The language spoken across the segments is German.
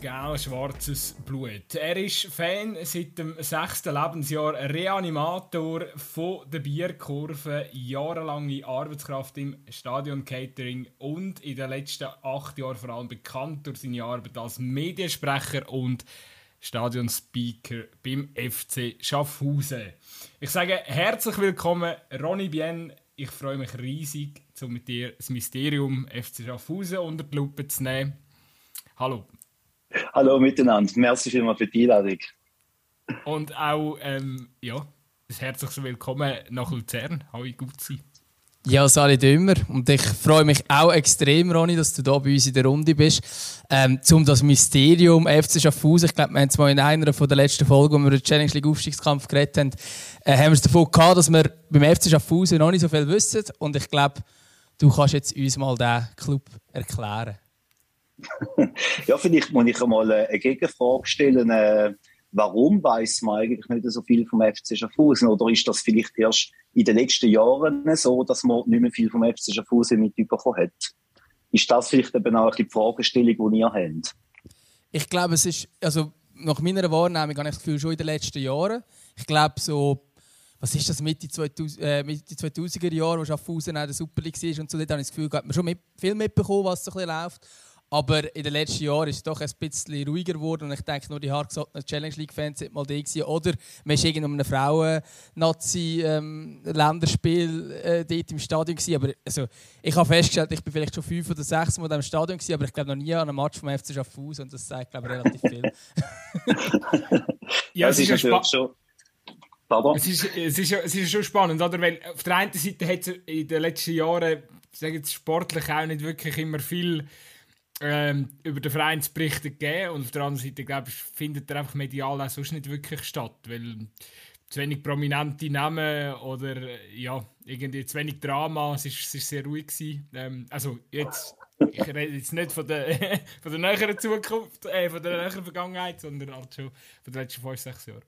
genau schwarzes Blut. Er ist Fan seit dem sechsten Lebensjahr, Reanimator von der Bierkurve, jahrelange Arbeitskraft im Stadion-Catering und in den letzten acht Jahren vor allem bekannt durch seine Arbeit als Mediensprecher und Stadionspeaker beim FC Schaffhausen. Ich sage herzlich willkommen, Ronny Bien. Ich freue mich riesig, um mit dir das Mysterium FC Schaffhausen unter die Lupe zu nehmen. Hallo. Hallo miteinander. Merci vielmals für die Einladung. Und auch, ähm, ja, ein herzliches Willkommen nach Luzern. Hallo, gut sein. Ja, Sali Dümmer. Und ich freue mich auch extrem, Ronny, dass du da bei uns in der Runde bist. Ähm, zum das Mysterium FC Schaffhausen. Ich glaube, wir haben es mal in einer von der letzten Folgen, wo wir über den Challenge League Aufstiegskampf geredet haben, äh, haben wir es davon gehabt, dass wir beim FC Schaffhausen noch nicht so viel wissen. Und ich glaube, du kannst jetzt uns mal diesen Club erklären. ja, vielleicht muss ich einmal äh, eine Gegenfrage stellen. Äh, warum weiß man eigentlich nicht so viel vom FC Schaffhausen? Oder ist das vielleicht erst in den letzten Jahren so, dass man nicht mehr viel vom FC Schaffhausen mitbekommen hat? Ist das vielleicht eben auch die Fragestellung, die ihr habt? Ich glaube, es ist, also nach meiner Wahrnehmung habe ich das Gefühl, schon in den letzten Jahren. Ich glaube, so, was ist das, Mitte, 2000, äh, Mitte 2000er Jahre, wo Schaffhausen auch der Super League war und so, dort habe ich das Gefühl, hat man schon mit, viel mitbekommen, was so ein bisschen läuft. Aber in den letzten Jahren ist es doch ein bisschen ruhiger geworden. Und ich denke, nur die hartgesottenen Challenge League-Fans sind mal da gewesen. Oder man war in einem Frauen-Nazi-Länderspiel äh, dort im Stadion. Gewesen. Aber also, ich habe festgestellt, ich bin vielleicht schon fünf oder sechs Mal in diesem Stadion gewesen, aber ich glaube noch nie an einem Match vom FC Schaffhausen. Und das sagt, glaube ich, relativ viel. ja, es ist, ist natürlich schon... Es ist, es, ist, es ist schon spannend, oder? Weil auf der einen Seite hat es in den letzten Jahren, sagen jetzt sportlich auch nicht wirklich immer viel ähm, über den Vereinsberichte gegeben und auf der anderen Seite glaube ich, findet er einfach medial auch sonst nicht wirklich statt, weil zu wenig prominente Namen oder ja, irgendwie zu wenig Drama, es ist, es ist sehr ruhig. Ähm, also jetzt, ich rede jetzt nicht von der, von der näheren Zukunft, äh, von der näheren Vergangenheit, sondern halt schon von den letzten fünf, sechs Jahren.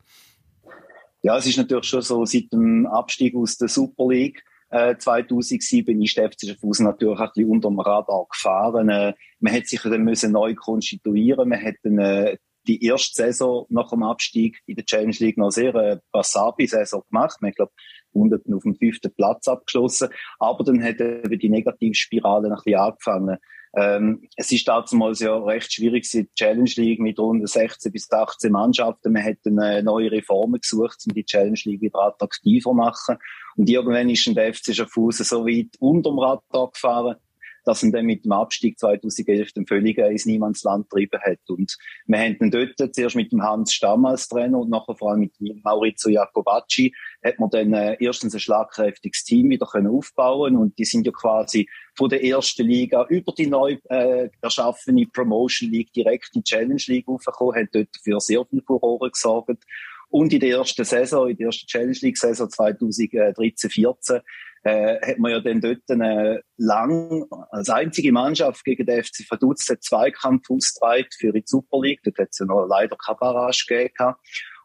Ja, es ist natürlich schon so, seit dem Abstieg aus der Super League 2007 ist der FC Schaffhausen natürlich ein bisschen unter dem Radar gefahren. Äh, man hat sich dann müssen neu konstituieren. Man hat dann, äh, die erste Saison nach dem Abstieg in der Challenge League noch sehr äh, Wasabi-Saison gemacht. Man hat, glaube unten auf dem fünften Platz abgeschlossen. Aber dann hat eben die Negativspirale ein bisschen angefangen. Ähm, es ist damals ja recht schwierig, die Challenge League mit rund 16 bis 18 Mannschaften. Man hat eine neue Reformen gesucht, um die Challenge League wieder attraktiver zu machen. Und irgendwann ist der FC Schaffhausen so weit unter dem Radar gefahren, dass er dann mit dem Abstieg 2011 den völlig ins Niemandsland getrieben hat. Und wir haben dann dort zuerst mit dem Hans Stamm als Trainer und nachher vor allem mit Maurizio Jacobacci hat man dann äh, erstens ein schlagkräftiges Team wieder können aufbauen und die sind ja quasi von der ersten Liga über die neu äh, erschaffene Promotion League direkt in die Challenge League aufgekommen, haben dort für sehr viel Furore gesorgt. Und in der ersten Saison, in der ersten Challenge League Saison 2013-14, äh, hat man ja dann dort äh, lang als einzige Mannschaft gegen den FC Vaduz den Zweikampf ausgetragen für die Super League. Dort hat es ja noch leider keine Barrage gegeben.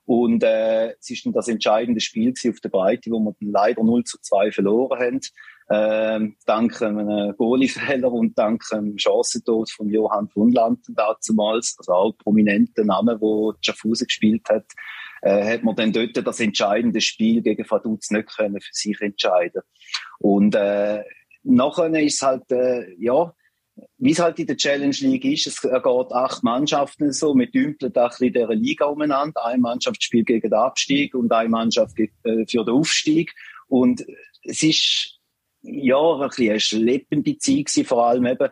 Und äh, es ist dann das entscheidende Spiel auf der Breite, wo wir dann leider 0 zu 2 verloren haben. Ähm, dank einem Goalie-Fehler und dank einem Chancentod von Johann von Landen damals, also auch prominente Name, wo Schaffhausen gespielt hat äh, hat man dann dort das entscheidende Spiel gegen Vaduz nicht können für sich entscheiden. Und äh, nachher ist es halt, äh, ja, wie es halt in der Challenge League ist, es geht acht Mannschaften so, wir dümpeln da in dieser Liga umeinander. Eine Mannschaft spielt gegen den Abstieg und eine Mannschaft äh, für den Aufstieg. Und es ist, ja, ein bisschen eine schleppende Zeit vor allem eben,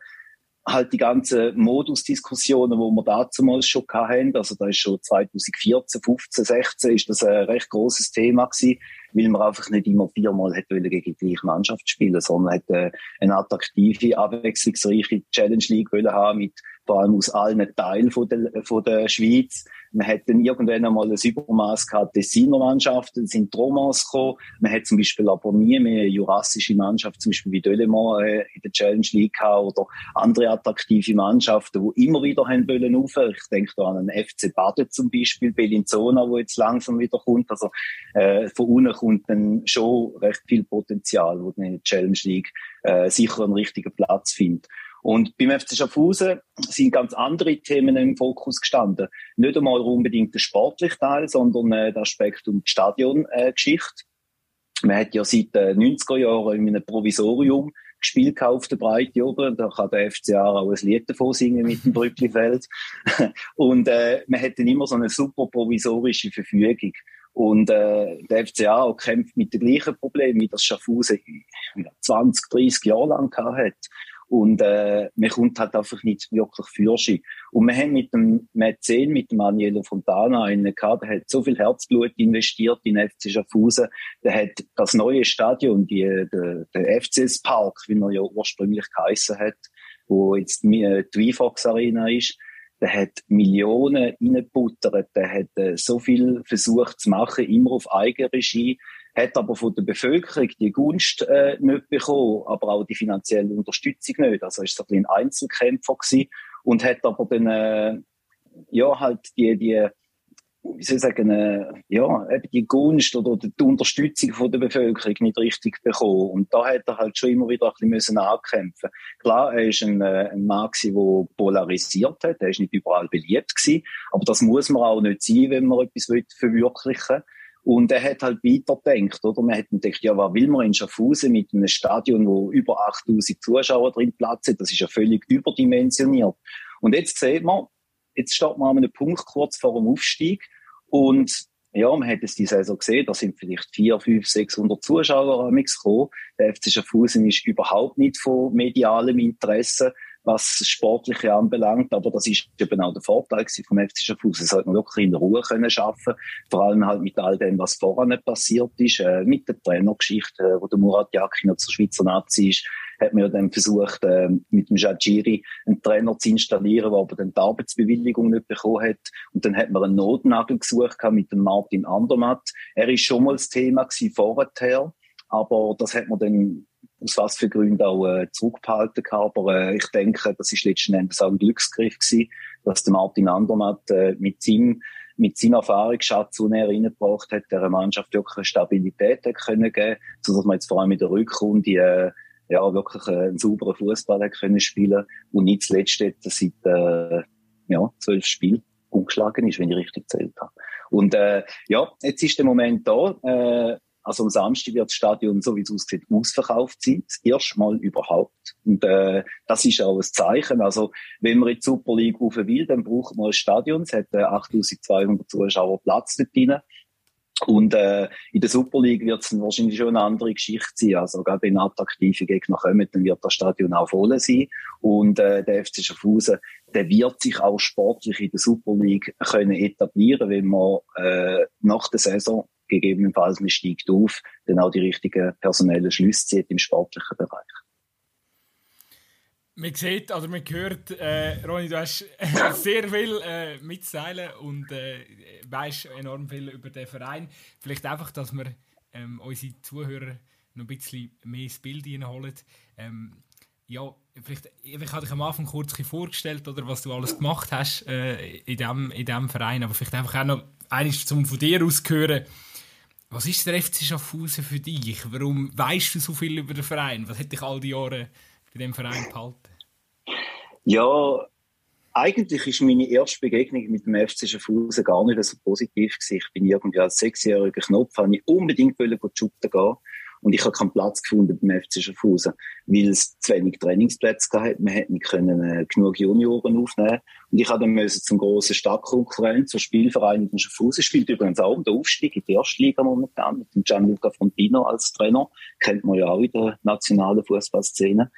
halt die ganzen Modusdiskussionen, wo wir damals schon hatten, also da ist schon 2014, 15, 16 ist das ein recht großes Thema gewesen, weil man einfach nicht immer viermal hätte gegen die gleiche Mannschaft spielen, sondern hätte eine attraktive, abwechslungsreiche Challenge League wollen haben mit vor allem aus allen Teilen von der, von der Schweiz. Man hat dann irgendwann einmal ein Übermaß gehabt, Tessiner Mannschaften sind Tromans gekommen. Man hat zum Beispiel aber nie mehr eine jurassische Mannschaft, zum Beispiel wie Delemont äh, in der Challenge League gehabt oder andere attraktive Mannschaften, die immer wieder haben wollen rauf. Ich denke da an einen FC Baden zum Beispiel, Bellinzona, wo jetzt langsam wieder kommt. Also äh, von unten kommt dann schon recht viel Potenzial, wo in der Challenge League äh, sicher einen richtigen Platz findet. Und beim FC Schaffhausen sind ganz andere Themen im Fokus gestanden. Nicht einmal unbedingt der sportliche Teil, sondern äh, der Aspekt um die Stadiongeschichte. Äh, Man hat ja seit den 90er Jahren in einem Provisorium gespielt auf der Breite oben. Da kann der FCA auch ein Lied davon singen mit dem Brücklifeld. und äh, man hat dann immer so eine super provisorische Verfügung. Und äh, der FCA kämpft mit den gleichen Problemen, wie das Schaffhausen 20, 30 Jahre lang gehabt hat. Und äh, man kommt halt einfach nicht wirklich für Und wir haben mit dem Mäzen, mit dem Anielo Fontana einen gehabt, der hat so viel Herzblut investiert in FC Schaffhausen. Der hat das neue Stadion, die, der, der FCS Park, wie er ja ursprünglich geheissen hat, wo jetzt die, VFox Arena ist, der hat Millionen reingebuttert, der hat äh, so viel versucht zu machen, immer auf Eigenregie hat aber von der Bevölkerung die Gunst äh, nicht bekommen, aber auch die finanzielle Unterstützung nicht. Also ist so ein, ein Einzelkämpfer gewesen und hat aber dann äh, ja halt die die wie soll ich sagen, äh, ja, eben die Gunst oder die Unterstützung von der Bevölkerung nicht richtig bekommen. Und da hat er halt schon immer wieder ein bisschen müssen ankämpfen. Klar, er ist ein, äh, ein Mann der polarisiert hat, er ist nicht überall beliebt gewesen, aber das muss man auch nicht sein, wenn man etwas verwirklichen will. Und er hat halt weitergedacht, oder? Man hat gedacht, ja, was will man in Schaffhausen mit einem Stadion, wo über 8000 Zuschauer drin Platz hat? Das ist ja völlig überdimensioniert. Und jetzt sieht man, jetzt steht man an einem Punkt kurz vor dem Aufstieg und ja, man hat es die Saison gesehen, da sind vielleicht 4, 5, 600 Zuschauer gekommen. Der FC Schaffhausen ist überhaupt nicht von medialem Interesse was Sportliche anbelangt. Aber das ist eben auch der Vorteil vom FC Schaffhausen. Es hat man wirklich in Ruhe können schaffen. Vor allem halt mit all dem, was vorher passiert ist, äh, mit der Trainergeschichte, äh, wo der Murat Yakin zur Schweizer Nazi ist, hat man ja dann versucht, äh, mit dem Jajiri einen Trainer zu installieren, der aber dann die Arbeitsbewilligung nicht bekommen hat. Und dann hat man einen Notnagel gesucht mit dem Martin Andermatt. Er ist schon mal das Thema vorher, aber das hat man dann aus was für Gründen auch äh, zurückgehalten habe. Aber äh, ich denke, das ist letzten Endes auch ein Glücksgriff gewesen, dass der Martin Andermatt äh, mit seinem mit seinem Erfahrungsschatz, den er reingebracht hat, der Mannschaft wirklich eine Stabilität hat können geben, so dass man jetzt vor allem in der Rückrunde äh, ja wirklich äh, einen sauberen Fußball können spielen und nicht zuletzt jetzt seit äh, ja zwölf Spielen umgeschlagen ist, wenn ich richtig zählt habe. Und äh, ja, jetzt ist der Moment da. Äh, also am Samstag wird das Stadion, so wie es aussieht, ausverkauft sein. Das erste Mal überhaupt. Und äh, das ist auch ein Zeichen. Also wenn man in die Super League rufen will, dann braucht man ein Stadion. Es hat äh, 8200 Zuschauer Platz dort drin. Und äh, in der Super League wird es wahrscheinlich schon eine andere Geschichte sein. Also gerade wenn attraktive Gegner kommen, dann wird das Stadion auch voll sein. Und äh, der FC Schaffhausen, der wird sich auch sportlich in der Super League können etablieren, wenn man äh, nach der Saison gegebenenfalls man steigt auf, dann auch die richtigen personellen Schlüsse zieht im sportlichen Bereich. Man sieht oder man hört, äh, Ronny, du hast sehr viel äh, mitzuteilen und äh, weißt enorm viel über den Verein. Vielleicht einfach, dass wir ähm, unsere Zuhörer noch ein bisschen mehr ins Bild hineinholen. Ähm, ja, vielleicht, ich habe dich am Anfang kurz vorgestellt, oder was du alles gemacht hast äh, in, diesem in dem Verein, aber vielleicht einfach auch noch eines zum von dir aus hören. Was ist der FC Schaffhausen für dich? Warum weißt du so viel über den Verein? Was hat dich all die Jahre bei dem Verein gehalten? Ja, eigentlich ist meine erste Begegnung mit dem FC Schaffhausen gar nicht so positiv gewesen. Ich bin irgendwie als sechsjähriger Knopf, habe ich unbedingt wollen shooten gehen. Und ich habe keinen Platz gefunden beim FC Schaffhausen, weil es zu wenig Trainingsplätze gab. Man hätte nicht können, äh, genug Junioren aufnehmen Und ich habe dann zum grossen Stadtkonkurrent, zur Spielvereinigung Schaffhausen, spielt übrigens auch um den Aufstieg in die erste Liga momentan, mit Gianluca Frontino als Trainer. Kennt man ja auch in der nationalen Fußballszene.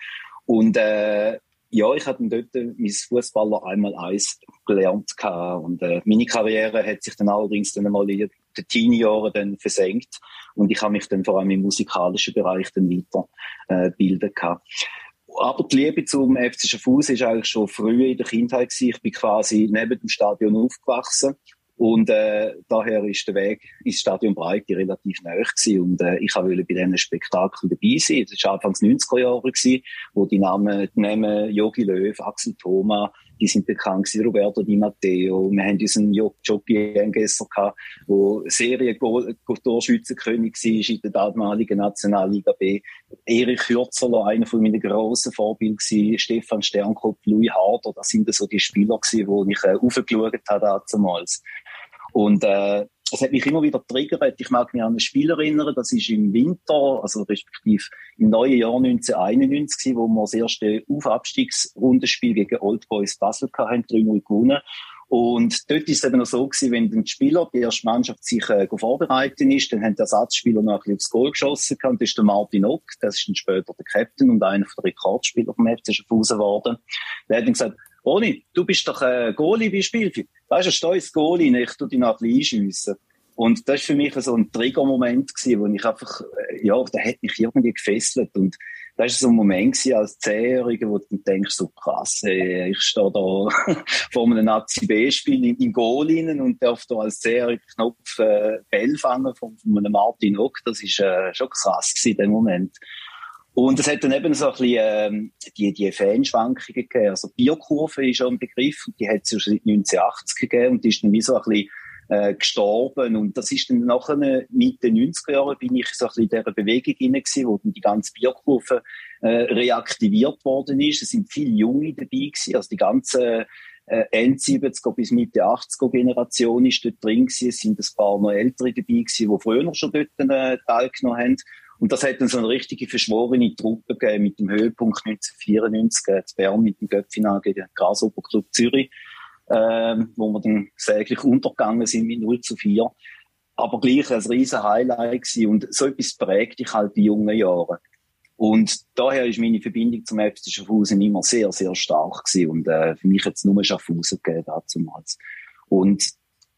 Und, äh, ja, ich habe dort mein Fußballer einmal eins gelernt und äh, meine Karriere hat sich dann allerdings dann einmal in den Teenie-Jahren dann versenkt und ich habe mich dann vor allem im musikalischen Bereich dann weiter äh, gehabt. Aber die Liebe zum FC Schaffhausen ist eigentlich schon früh in der Kindheit gewesen. Ich bin quasi neben dem Stadion aufgewachsen und äh, daher ist der Weg ins Stadion Breite relativ nahe. Und äh, ich wollte bei diesem Spektakel dabei sein. Das war Anfangs 90er Jahre, gewesen, wo die Namen, die Namen Jogi Löw, Axel Thoma, die sind bekannt gewesen, Roberto Di Matteo. Wir haben unseren Jockey Engesser gehabt, der Serien-Torschützenkönig war in der damaligen Nationalliga B. Erich Kürzerler, einer von meinen grossen Vorbilden gewesen, Stefan Sternkopf, Louis Harder, das sind so die Spieler gewesen, wo ich äh, aufgeschaut habe damals. Und äh, es hat mich immer wieder triggert. Ich mag mich an ein Spiel erinnern, das ist im Winter, also respektive im neuen Jahr 1991, wo wir das erste Aufabstiegsrundenspiel gegen Old Boys Basel hatten, 3-0 gewonnen. Und dort ist es eben noch so gewesen, wenn ein Spieler, die erste Mannschaft sich äh, vorbereitet ist, dann haben die Ersatzspieler noch ein bisschen aufs Goal geschossen gehabt. Das ist der Martin Ock, das ist dann später der Captain und einer der Rekordspieler vom FC Schaffhausen geworden. Der hat dann gesagt, Oni, du bist doch ein Goalie wie Spielfilm. Weißt du, steh ins Goalie, ich tu dich noch ein bisschen einschiessen. Und das war für mich so ein Triggermoment wo ich einfach, äh, ja, der hat mich irgendwie gefesselt. Und das war so ein Moment als Zehnjähriger, wo du denkst, so krass, ey, ich stehe da vor einem Nazi-B-Spiel in, Goal und darf da als Zehnjähriger Knopf äh, Bell fangen von, von einem Martin Ock. Das war äh, schon krass gewesen, dem Moment. Und es hat dann eben so ein bisschen, ähm, die, die Fanschwankungen gegeben. Also Bierkurve ist schon ein Begriff, die hat es schon seit 1980 gegeben und die ist dann wie so ein bisschen äh, gestorben. Und das ist dann nachher Mitte 90er Jahre bin ich so ein bisschen in dieser Bewegung hinein gewesen, wo dann die ganze Bierkurve äh, reaktiviert worden ist. Es sind viele Junge dabei gewesen, also die ganze äh, End-70er bis Mitte 80er Generation ist dort drin gewesen. Es sind ein paar noch ältere dabei gewesen, die früher schon dort äh, teilgenommen haben. Und das hat dann so eine richtige verschworene Truppe gegeben mit dem Höhepunkt 1994 äh, zu Bern mit dem Göpfinal gegen den Grasshopper Club Zürich, äh, wo wir dann säglich untergegangen sind mit 0 zu 4. Aber gleich ein riesen Highlight gewesen. Und so etwas prägt dich halt die jungen Jahre. Und daher ist meine Verbindung zum FC Schaffhausen immer sehr, sehr stark gewesen. Und äh, für mich hat es nur Schaffhausen gegeben damals. Und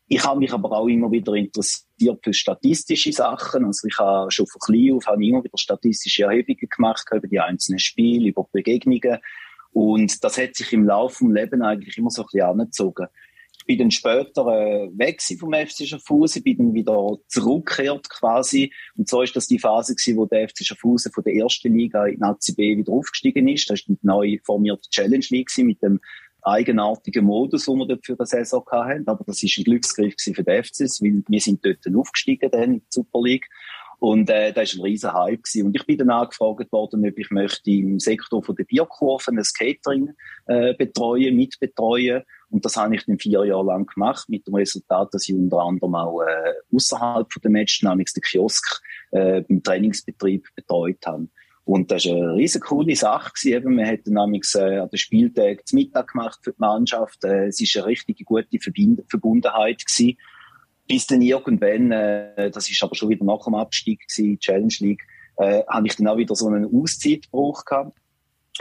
ich habe mich aber auch immer wieder interessiert für statistische Sachen. Also ich habe schon von klein auf habe immer wieder statistische Erhebungen gemacht über die einzelnen Spiele, über Begegnungen. Und das hat sich im Laufe des Lebens eigentlich immer so ein bisschen angezogen. Ich bin dann später äh, weg vom FC Schaffhausen, bin dann wieder zurückgekehrt quasi. Und so ist das die Phase gewesen, wo der FC Schaffhausen von der ersten Liga in Nazi B wieder aufgestiegen ist. Das ist die neu formierte Challenge League mit dem eigenartigen Modus, den wir dort für die Saison hatten. Aber das ist ein Glücksgriff für die FCs, weil wir sind dort aufgestiegen dann in die Super League. Und äh, das war ein riesen Hype. Gewesen. Und ich bin dann angefragt worden, ob ich möchte im Sektor von der Bierkurven ein Catering äh, betreuen, mitbetreuen. Und das habe ich dann vier Jahre lang gemacht, mit dem Resultat, dass ich unter anderem auch äh, außerhalb von der Match, nämlich den Kiosk, äh, beim Trainingsbetrieb betreut habe. Und das war eine riesen coole Sache. Eben, wir hatten nämlich äh, an den Spieltagen zum Mittag gemacht für die Mannschaft. Äh, es war eine richtig gute Verbind Verbundenheit. Gewesen. Bis dann irgendwann, äh, das ist aber schon wieder nach dem Abstieg gewesen, Challenge League, äh, habe ich dann auch wieder so einen Auszeitbruch gehabt.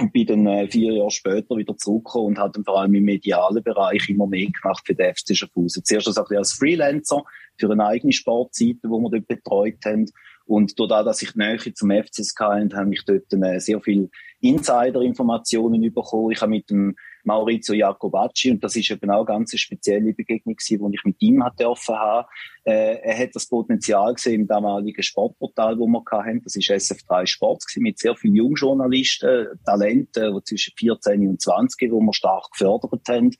Und bin dann äh, vier Jahre später wieder zurückgekommen und habe dann vor allem im medialen Bereich immer mehr gemacht für den FC Schaffhausen. Zuerst als Freelancer für eine eigene Sportseite, die wir dort betreut haben. Und dadurch, dass ich Nähe zum FCSK hatte, habe ich dort äh, sehr viel Insider-Informationen bekommen. Ich habe mit dem Maurizio Jacobacci, und das ist eben auch eine ganz spezielle Begegnung die ich mit ihm hatte dürfen haben. Äh, er hat das Potenzial gesehen im damaligen Sportportal, wo wir hatten. Das ist SF3 Sports gewesen, mit sehr vielen Jungjournalisten, Talenten, die zwischen 14 und 20, wo wir stark gefördert haben.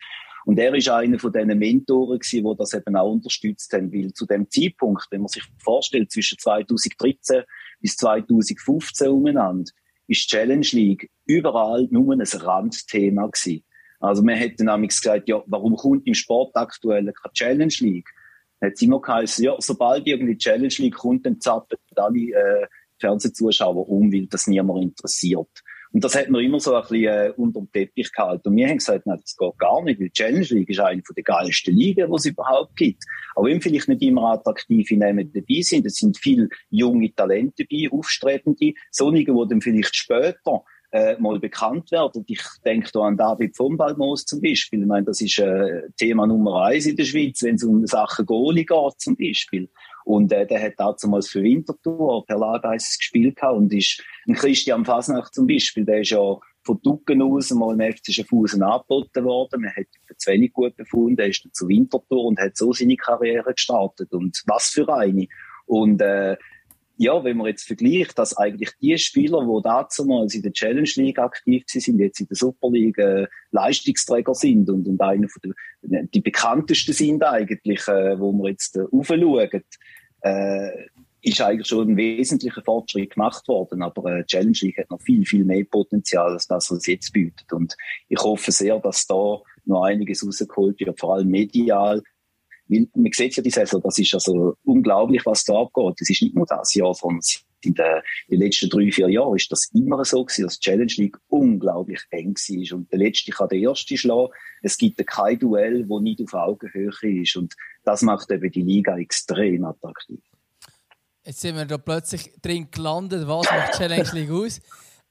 Und er ist einer von diesen Mentoren gewesen, die das eben auch unterstützt haben, weil zu dem Zeitpunkt, wenn man sich vorstellt, zwischen 2013 bis 2015 umeinander, ist Challenge League überall nur ein Randthema gewesen. Also man hätte nämlich gesagt, ja, warum kommt im Sport aktuell keine Challenge League? Hat es immer geheißen, ja, sobald irgendwie Challenge League kommt, dann zappen alle äh, Fernsehzuschauer um, weil das niemand interessiert. Und das hat man immer so ein bisschen äh, unter dem Teppich gehalten. Und wir haben gesagt, nein, das geht gar nicht, weil die Challenge League ist eine der geilsten Ligen, die es überhaupt gibt. Aber wenn vielleicht nicht immer attraktive Namen dabei sind, es sind viele junge Talente dabei, aufstrebende, solche, die dann vielleicht später äh, mal bekannt werden. Ich denke da an David von Balmos zum Beispiel. Ich meine, das ist äh, Thema Nummer eins in der Schweiz, wenn es um Sachen Goalie geht zum Beispiel. Und äh, der hat damals für Winterthur per Lageis gespielt gehabt und ist ein Christian Fasnacht zum Beispiel, der ist ja von Ducken aus mal im FC Schaffhausen angeboten worden. Man hat ihn zu wenig gut befunden. Er ist dann zu Winterthur und hat so seine Karriere gestartet. Und was für eine. Und äh, ja, wenn man jetzt vergleicht, dass eigentlich die Spieler, die damals in der Challenge League aktiv sind, jetzt in der Super League äh, Leistungsträger sind und, und einer von den, die bekanntesten sind eigentlich, äh, wo wir jetzt äh, aufschauen, äh, ist eigentlich schon ein wesentlicher Fortschritt gemacht worden. Aber äh, Challenge League hat noch viel, viel mehr Potenzial als das, was es jetzt bietet. Und ich hoffe sehr, dass da noch einiges rausgeholt wird, vor allem medial, weil man sieht ja die Saison, das ist also unglaublich, was da abgeht. Das ist nicht nur das Jahr, sondern in den, in den letzten drei, vier Jahren ist das immer so gewesen, dass die Challenge League unglaublich eng war. Und der Letzte kann der Erste schlagen. Es gibt kein Duell, das nicht auf Augenhöhe ist. Und das macht eben die Liga extrem attraktiv. Jetzt sind wir da plötzlich drin gelandet. Was macht die Challenge League aus?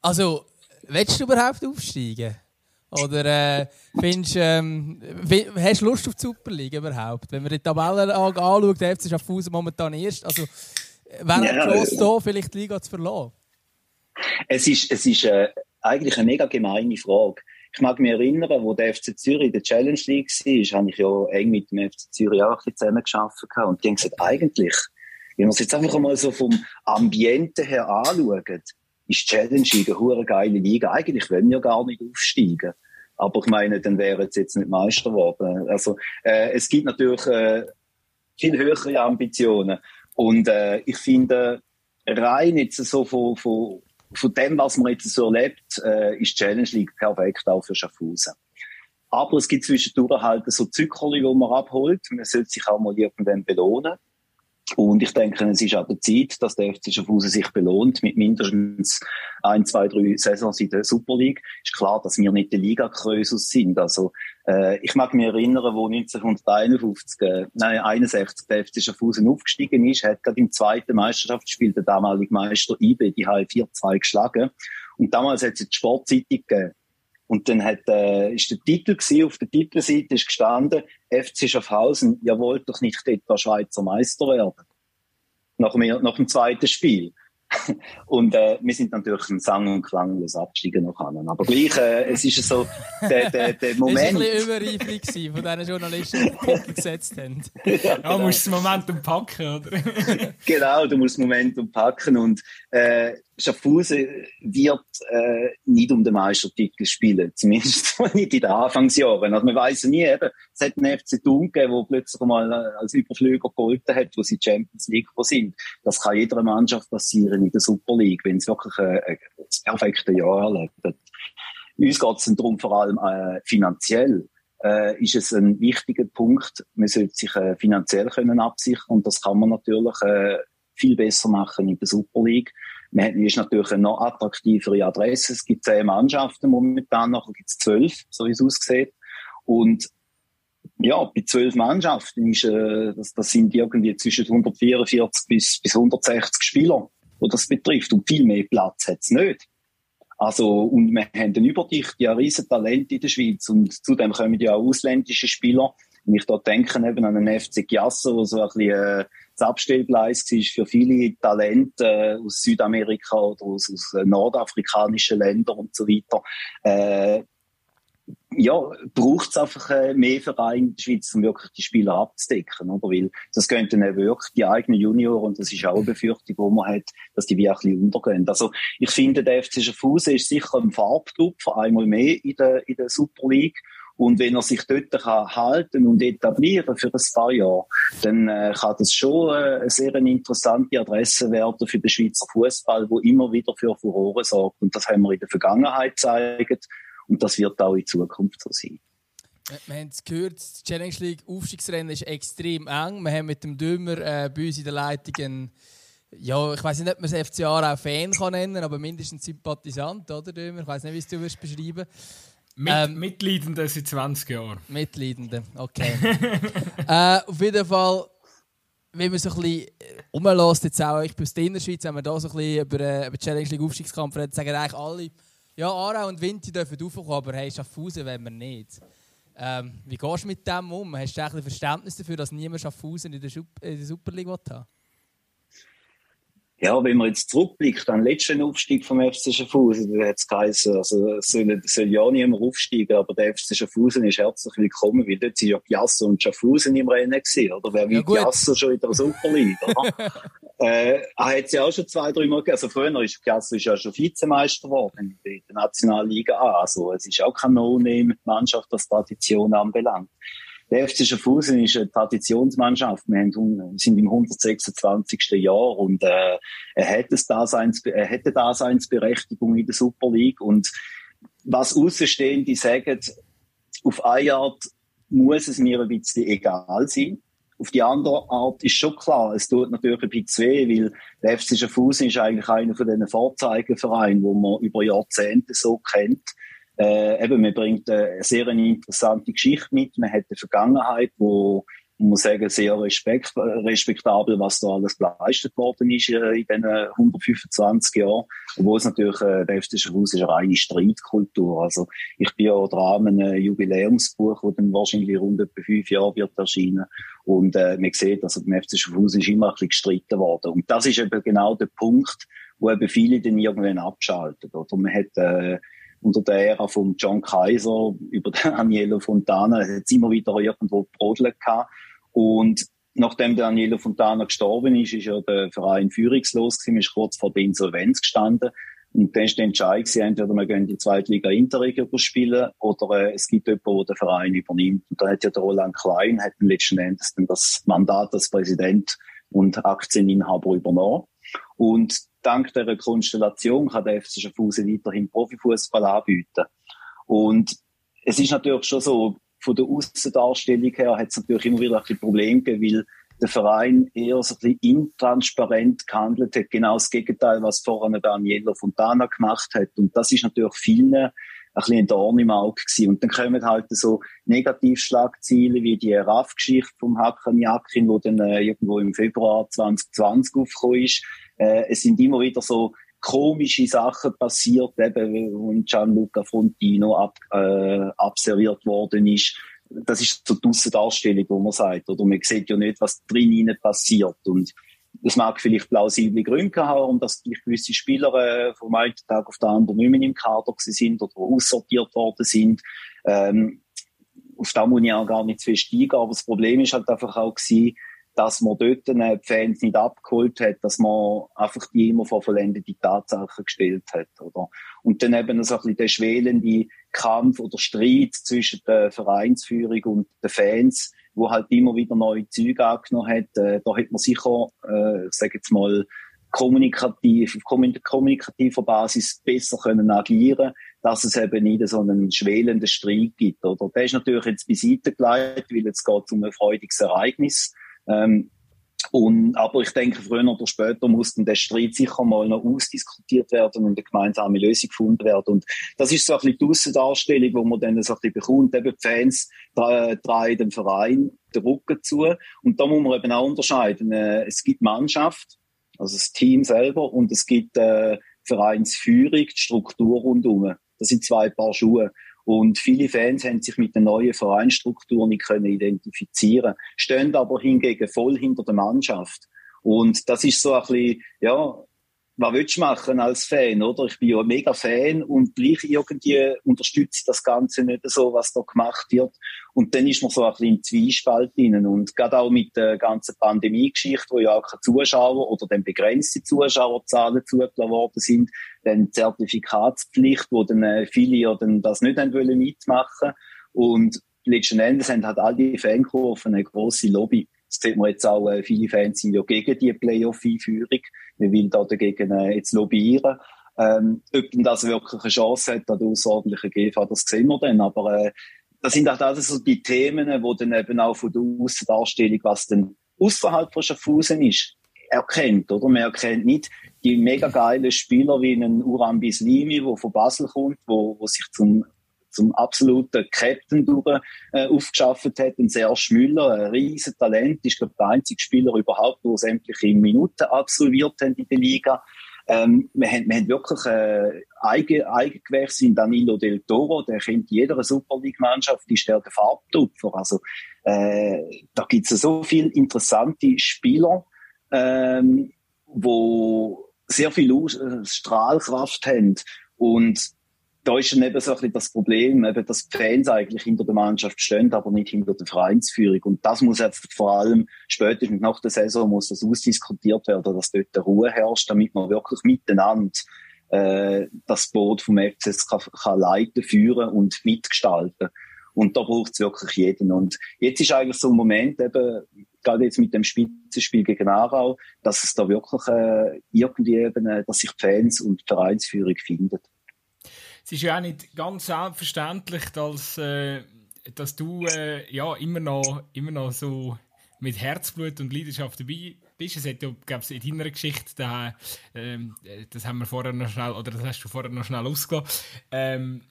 Also, willst du überhaupt aufsteigen? Oder äh, findest, ähm, hast du Lust auf die Superliga überhaupt? Wenn man die Tabelle anschaut, der FC Schaffhausen momentan erst. Also, wäre ja, Chance äh, da, vielleicht die Liga zu verlassen? Es ist, es ist äh, eigentlich eine mega gemeine Frage. Ich mag mich erinnern, wo der FC Zürich in der Challenge League war, habe ich ja eng mit dem FC Zürich auch ein bisschen zusammengearbeitet. Und die haben gesagt, eigentlich, wenn man es jetzt einfach mal so vom Ambiente her anschaut, ist Challenge League eine hure geile Liga. Eigentlich wollen wir gar nicht aufsteigen. Aber ich meine, dann wären sie jetzt nicht Meister geworden. Also, äh, es gibt natürlich äh, viel höhere Ambitionen. Und äh, ich finde, rein jetzt so von, von, von dem, was man jetzt so erlebt, äh, ist Challenge League perfekt auch für Schaffhausen. Aber es gibt zwischendurch halt so Zyklen, die man abholt. Man sollte sich auch mal irgendwann belohnen. Und ich denke, es ist an der Zeit, dass der FC Schaffhausen sich belohnt mit mindestens ein, zwei, drei Saisons in der Super League. Ist klar, dass wir nicht der liga Krösus sind. Also, äh, ich mag mich erinnern, wo 1951, äh, nein, 61 der FC Schaffhausen aufgestiegen ist, hat gerade im zweiten Meisterschaftsspiel der damalige Meister IB die halt 4-2 geschlagen. Und damals hat es die Sportzeitung gegeben. Und dann hat, äh, ist der Titel gewesen, auf der Titelseite ist gestanden, FC Schaffhausen, ihr wollt doch nicht etwa Schweizer Meister werden. Nach dem, nach dem zweiten Spiel. Und äh, wir sind natürlich ein sang- und klanglos abgestiegen noch an. Aber gleich, äh, es ist so der, der, der Moment... Das war ein bisschen von diesen Journalisten, die Titel gesetzt haben. ja, genau. ja, musst das Momentum packen, oder? genau, du musst das Momentum packen und äh, Schaffhausen wird äh, nicht um den Meistertitel spielen, zumindest nicht in den Anfangsjahren. Also man weiß ja nie, eben, es hat einen FC Thun gegeben, der plötzlich mal äh, als Überflüger geholfen hat, wo sie Champions League sind. Das kann jeder Mannschaft passieren in der Super League, wenn es wirklich äh, ein, ein perfektes Jahr erlebt. Uns geht es darum, vor allem äh, finanziell äh, ist es ein wichtiger Punkt. Man sollte sich äh, finanziell können absichern und das kann man natürlich äh, viel besser machen in der Super League. Man ist natürlich eine noch attraktivere Adresse. Es gibt zehn Mannschaften momentan, nachher gibt es zwölf, so wie es aussieht. Und ja, bei zwölf Mannschaften ist, äh, das, das sind irgendwie zwischen 144 bis, bis 160 Spieler, wo das betrifft. Und viel mehr Platz hat es nicht. Also, und wir haben eine Überdichte, ein riesen Talent in der Schweiz. Und zudem kommen ja auch ausländische Spieler. Wenn ich da denke eben an den FC Giasso, wo so ein bisschen, äh, das Abstellgleis war für viele Talente äh, aus Südamerika oder aus, aus nordafrikanischen Ländern und so weiter. Äh, ja, braucht es einfach äh, mehr Vereine in der Schweiz, um wirklich die Spieler abzudecken, oder? Weil das könnten dann wirklich die eigenen Junioren, und das ist auch eine Befürchtung, die man hat, dass die wie ein bisschen untergehen. Also, ich finde, der FC Schaffhausen ist sicher ein Farbtupfer, einmal mehr in der, in der Super League. Und wenn er sich dort kann halten und etablieren für ein paar Jahre, dann äh, kann das schon äh, eine sehr interessante Adresse werden für den Schweizer Fußball, wo immer wieder für Furore sorgt. Und das haben wir in der Vergangenheit gezeigt. Und das wird auch in Zukunft so sein. Wir haben es gehört, das Challenge League Aufstiegsrennen ist extrem eng. Wir haben mit dem Dümmer äh, bei uns in der Leitung einen, ja, ich weiß nicht, ob man es FCA auch Fan kann nennen, aber mindestens Sympathisant, oder Dümmer? Ich weiß nicht, wie es du wirst beschreiben. Mit, ähm, Mitleidende seit 20 Jahren. Mitleidende, okay. äh, auf jeden Fall, wenn man so ein bisschen umlässt, jetzt auch ich bin aus der Innerschweiz, wenn man da so ein bisschen über, äh, über Challenge League Aufstiegskampf redet, sagen eigentlich alle, ja, Aarau und Winti dürfen raufkommen, aber hey, Schaffhausen wollen wir nicht. Ähm, wie gehst du mit dem um? Hast du ein Verständnis dafür, dass niemand Schaffhausen in der, in der Super League haben Ja, wenn man jetzt zurückblickt an den letzten Aufstieg vom FC Schaffhausen, da hat es geheißen, also soll, soll ja niemand aufsteigen, aber der FC Schaffhausen ist herzlich willkommen, weil dort sind ja Piasso und Schaffhausen im Rennen gewesen, oder? Wer will ja, Piasso schon in der Super League, oder? äh, er hat ja auch schon zwei, drei Mal, also früher ist Piasso ist ja schon Vizemeister geworden in der Nationalliga A, also es ist auch kein No-Name-Mannschaft, was Tradition anbelangt. Der FC Schaffhausen ist eine Traditionsmannschaft. Wir sind im 126. Jahr und äh, er, hätte Daseins, hätte Daseinsberechtigung in der Super League. Und was Außenstehende sagen, auf eine Art muss es mir ein bisschen egal sein. Auf die andere Art ist schon klar, es tut natürlich ein bisschen weh, weil der FC Schaffhausen ist eigentlich einer von diesen Vorzeigevereinen, wo man über Jahrzehnte so kennt. Äh, eben, man bringt eine sehr interessante Geschichte mit. Man hat eine Vergangenheit, wo man muss sagen, sehr respekt, respektabel, was da alles geleistet worden ist äh, in diesen 125 Jahren. Obwohl es natürlich, äh, der FC Haus ist eine reine Streitkultur. Also, ich bin ja dran einem Jubiläumsbuch, das dann wahrscheinlich rund etwa fünf Jahre wird erscheinen. Und, äh, man sieht, also, dem FC Haus ist immer ein bisschen gestritten worden. Und das ist eben genau der Punkt, wo eben viele dann irgendwann abschalten, oder? Man hat, äh, unter der Ära von John Kaiser über Danielo Fontana hat es immer wieder irgendwo brodelt. Und nachdem Danielo Fontana gestorben ist, ist ja der Verein führungslos gewesen, ist kurz vor der Insolvenz gestanden. Und dann ist der Entscheid gewesen, entweder wir gehen in die zweite Liga Interregio spielen oder äh, es gibt jemanden, der den Verein übernimmt. Und da hat ja der Roland Klein, hat letzten Endes dann das Mandat als Präsident und Aktieninhaber übernommen. Und dank der Konstellation kann der FC Schaffhausen weiterhin Profifußball anbieten. Und es ist natürlich schon so, von der Aussendarstellung her hat es natürlich immer wieder ein bisschen Probleme gegeben, weil der Verein eher so ein bisschen intransparent gehandelt hat. Genau das Gegenteil, was vorher Daniela Fontana gemacht hat. Und das ist natürlich vielen ein bisschen ein Dorn im Auge gewesen. Und dann kommen halt so Negativschlagziele wie die RAF-Geschichte vom Hakan Yakin, wo dann äh, irgendwo im Februar 2020 aufgekommen ist. Äh, es sind immer wieder so komische Sachen passiert, eben, wo Gianluca Frontino ab, äh, abserviert worden ist. Das ist so die Aussendarstellung, wo man sagt, oder man sieht ja nicht, was drinnen passiert. Und es mag vielleicht plausible Gründe haben, dass gewisse Spieler äh, vom einen Tag auf den anderen nicht mehr im Kader sind oder aussortiert worden sind. Ähm, auf da muss ich auch gar nicht zu fest aber das Problem ist halt einfach auch gewesen, dass man dort die Fans nicht abgeholt hat, dass man einfach die immer vor vollendete Tatsachen gestellt hat, oder? Und dann eben so ein bisschen der schwelende Kampf oder Streit zwischen der Vereinsführung und den Fans, wo halt immer wieder neue Züge angenommen hat. Äh, da hat man sicher, äh, ich sage jetzt mal, kommunikativ, auf kommunikativer Basis besser können agieren, dass es eben nicht so einen schwelenden Streit gibt, oder? Der ist natürlich jetzt beiseite geleitet, weil jetzt geht es um ein freudiges Ereignis. Ähm, und, aber ich denke, früher oder später muss dann der Streit sicher mal noch ausdiskutiert werden und eine gemeinsame Lösung gefunden werden. Und das ist so ein bisschen die Aussendarstellung, wo man dann so ein bisschen bekommt. Eben die Fans drehen dem Verein den Rücken zu. Und da muss man eben auch unterscheiden. Äh, es gibt Mannschaft, also das Team selber, und es gibt äh, Vereinsführung, die Struktur rundherum. Das sind zwei Paar Schuhe. Und viele Fans haben sich mit der neuen Vereinsstruktur nicht können identifizieren, stehen aber hingegen voll hinter der Mannschaft. Und das ist so ein bisschen, ja, was willst du machen als Fan, oder? Ich bin ja mega Fan und gleich irgendwie unterstütze das Ganze nicht so, was da gemacht wird. Und dann ist man so ein bisschen im Zwiespalt drinnen. Und gerade auch mit der ganzen Pandemie-Geschichte, wo ja auch keine Zuschauer oder dann begrenzte Zuschauerzahlen zugelassen worden sind, dann Zertifikatspflicht, wo dann äh, viele ja dann das nicht haben wollen mitmachen. Und letzten Endes haben halt all die Fankurven eine grosse Lobby. Das sieht man jetzt auch, äh, viele Fans sind ja gegen die Playoff-Einführung. Wir wollen da dagegen äh, jetzt lobbyieren. Ähm, ob das wirklich eine Chance hat an der außerordentlichen GV, das sehen wir dann. Aber äh, das sind halt also so die Themen, wo dann eben auch von der Außendarstellung, was dann außerhalb von Schaffhausen ist, erkennt, oder? Man erkennt nicht die mega geile Spieler wie einen Uran Bislimi, der von Basel kommt, wo, wo sich zum zum absoluten Captain durch, äh, aufgeschafft hat. Ein Serge Müller, ein riesen Talent, ist glaube der einzige Spieler überhaupt, der sämtliche Minuten absolviert hat in der Liga. Ähm, wir, haben, wir haben wirklich äh, Eigen, Eigengewächse in Danilo Del Toro, der kennt jeder Super League-Mannschaft, ist der der Farbtupfer. Also äh, da gibt es so viele interessante Spieler, ähm, wo sehr viel Strahlkraft haben und da ist dann eben so ein bisschen das Problem, eben, dass die Fans eigentlich hinter der Mannschaft stehen, aber nicht hinter der Vereinsführung. Und das muss einfach vor allem spätestens nach der Saison muss das ausdiskutiert werden, dass dort Ruhe herrscht, damit man wirklich miteinander äh, das Boot vom FCS kann, kann leiten, führen und mitgestalten. Und da braucht es wirklich jeden. Und jetzt ist eigentlich so ein Moment, eben, gerade jetzt mit dem Spitzenspiel gegen Aarau, dass es da wirklich äh, irgendwie eben, äh, dass sich die Fans und die Vereinsführung finden es ist ja auch nicht ganz selbstverständlich, dass, äh, dass du äh, ja, immer, noch, immer noch so mit Herzblut und Leidenschaft dabei bist. Es hat ja, glaube in deiner Geschichte, da, ähm, das haben wir vorher noch schnell, oder das hast du vorher noch schnell ausgelassen. Ähm,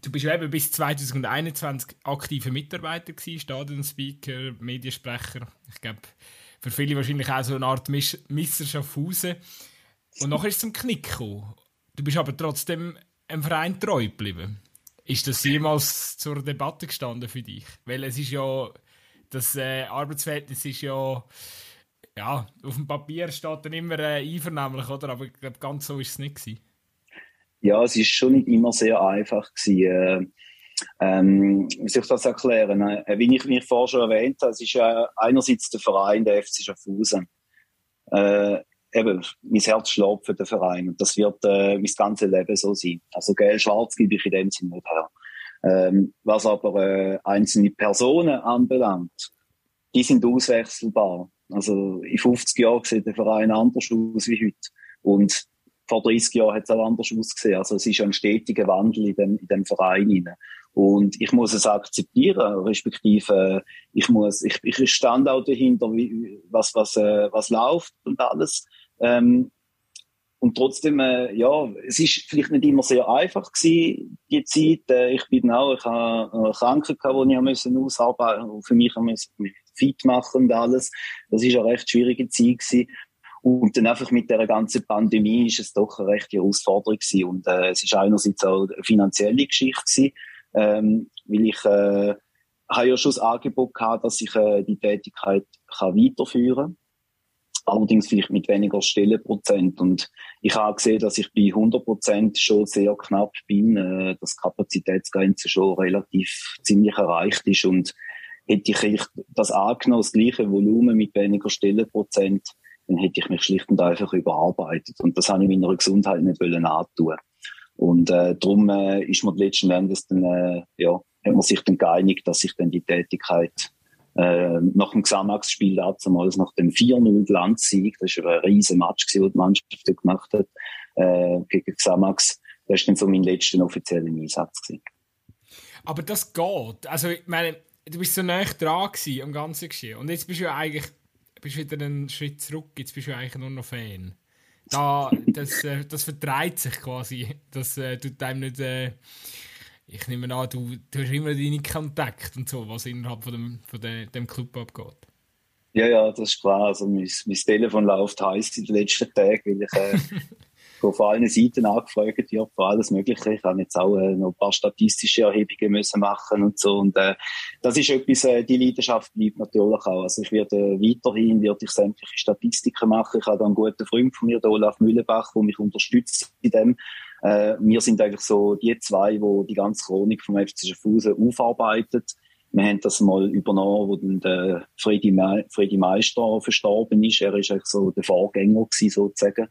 du bist eben bis 2021 aktiver Mitarbeiter gewesen, Stadionspeaker, Mediensprecher. Ich glaube, für viele wahrscheinlich auch so eine Art Misser Schaffhausen. Und nachher ist es zum Knick gekommen. Du bist aber trotzdem einem Verein treu geblieben. Ist das jemals zur Debatte gestanden für dich? Weil es ist ja, das äh, Arbeitsverhältnis ist ja, ja, auf dem Papier steht dann immer äh, einvernehmlich, oder? Aber ich glaube, ganz so ist es nicht gewesen. Ja, es ist schon nicht immer sehr einfach gewesen. Äh, ähm, wie soll ich das erklären? Äh, wie ich mich vorher schon erwähnt habe, es ist äh, einerseits der Verein, der FC Schaffhausen. Äh, eben, mein Herz schlägt für den Verein. Und das wird äh, mein ganzes Leben so sein. Also Geld-Schwarz gebe ich in dem Sinne nicht her. Ähm, was aber äh, einzelne Personen anbelangt, die sind auswechselbar. Also in 50 Jahren sieht der Verein anders aus wie heute. Und vor 30 Jahren hat es auch anders ausgesehen. Also es ist ein stetiger Wandel in dem, in dem Verein hinein. Und ich muss es akzeptieren, respektive äh, ich muss, ich, ich stand auch dahinter, wie, was, was, äh, was läuft und alles. Ähm, und trotzdem, äh, ja, es ist vielleicht nicht immer sehr einfach gewesen, die Zeit. Äh, ich bin auch, ich habe eine Krankheit gehabt, die ich müssen ausarbeiten, für mich müssen fit machen und alles. Das ist eine recht schwierige Zeit gewesen. Und dann einfach mit der ganzen Pandemie ist es doch eine rechte Herausforderung gewesen. Und äh, es ist einerseits auch eine finanzielle Geschichte gewesen, ähm, weil ich äh, habe ja schon das Angebot gehabt, dass ich äh, die Tätigkeit kann weiterführen allerdings vielleicht mit weniger Stellenprozent. Und ich habe gesehen, dass ich bei 100 Prozent schon sehr knapp bin, äh, dass Kapazitätsgrenze schon relativ ziemlich erreicht ist. Und hätte ich das angenommen, das gleiche Volumen mit weniger Stellenprozent, dann hätte ich mich schlicht und einfach überarbeitet. Und das habe ich meiner Gesundheit nicht wollen antun. Und äh, darum äh, ist man letzten Endes dann, äh, ja, hat man sich dann geeinigt, dass ich dann die Tätigkeit äh, nach dem Xamax-Spiel damals, nach dem 4-0 Glanzsieg, das war ein riesen Match, den die Mannschaft gemacht hat, äh, gegen Xamax. Das war dann so mein letzter offizieller Einsatz. Gewesen. Aber das geht. Also, ich meine, du bist so nah dran gewesen, am ganzen Geschehen. Und jetzt bist du ja eigentlich bist wieder einen Schritt zurück. Jetzt bist du eigentlich nur noch Fan. Da, das, äh, das vertreibt sich quasi. Das äh, tut einem nicht. Äh, ich nehme an, du, du hast immer deine Kontakte und so, was innerhalb von dem, von dem, dem Club abgeht. Ja, ja, das ist klar. Also mein, mein Telefon läuft heiß in den letzten Tagen, weil ich äh, auf allen Seiten angefragt habe, für alles Mögliche. Ich habe jetzt auch äh, noch ein paar statistische Erhebungen müssen machen und so. Und äh, das ist etwas, äh, die Leidenschaft bleibt natürlich auch. Also ich werde äh, weiterhin werde ich sämtliche Statistiken machen. Ich habe da einen guten Freund von mir, Olaf Mühlenbach, der mich unterstützt in dem. Äh, wir sind eigentlich so die zwei, wo die ganze Chronik vom FC Schaffhausen aufarbeitet. Wir haben das mal übernommen, wo dann der Freddy, Me Freddy Meister verstorben ist. Er ist eigentlich so der Vorgänger gewesen, sozusagen.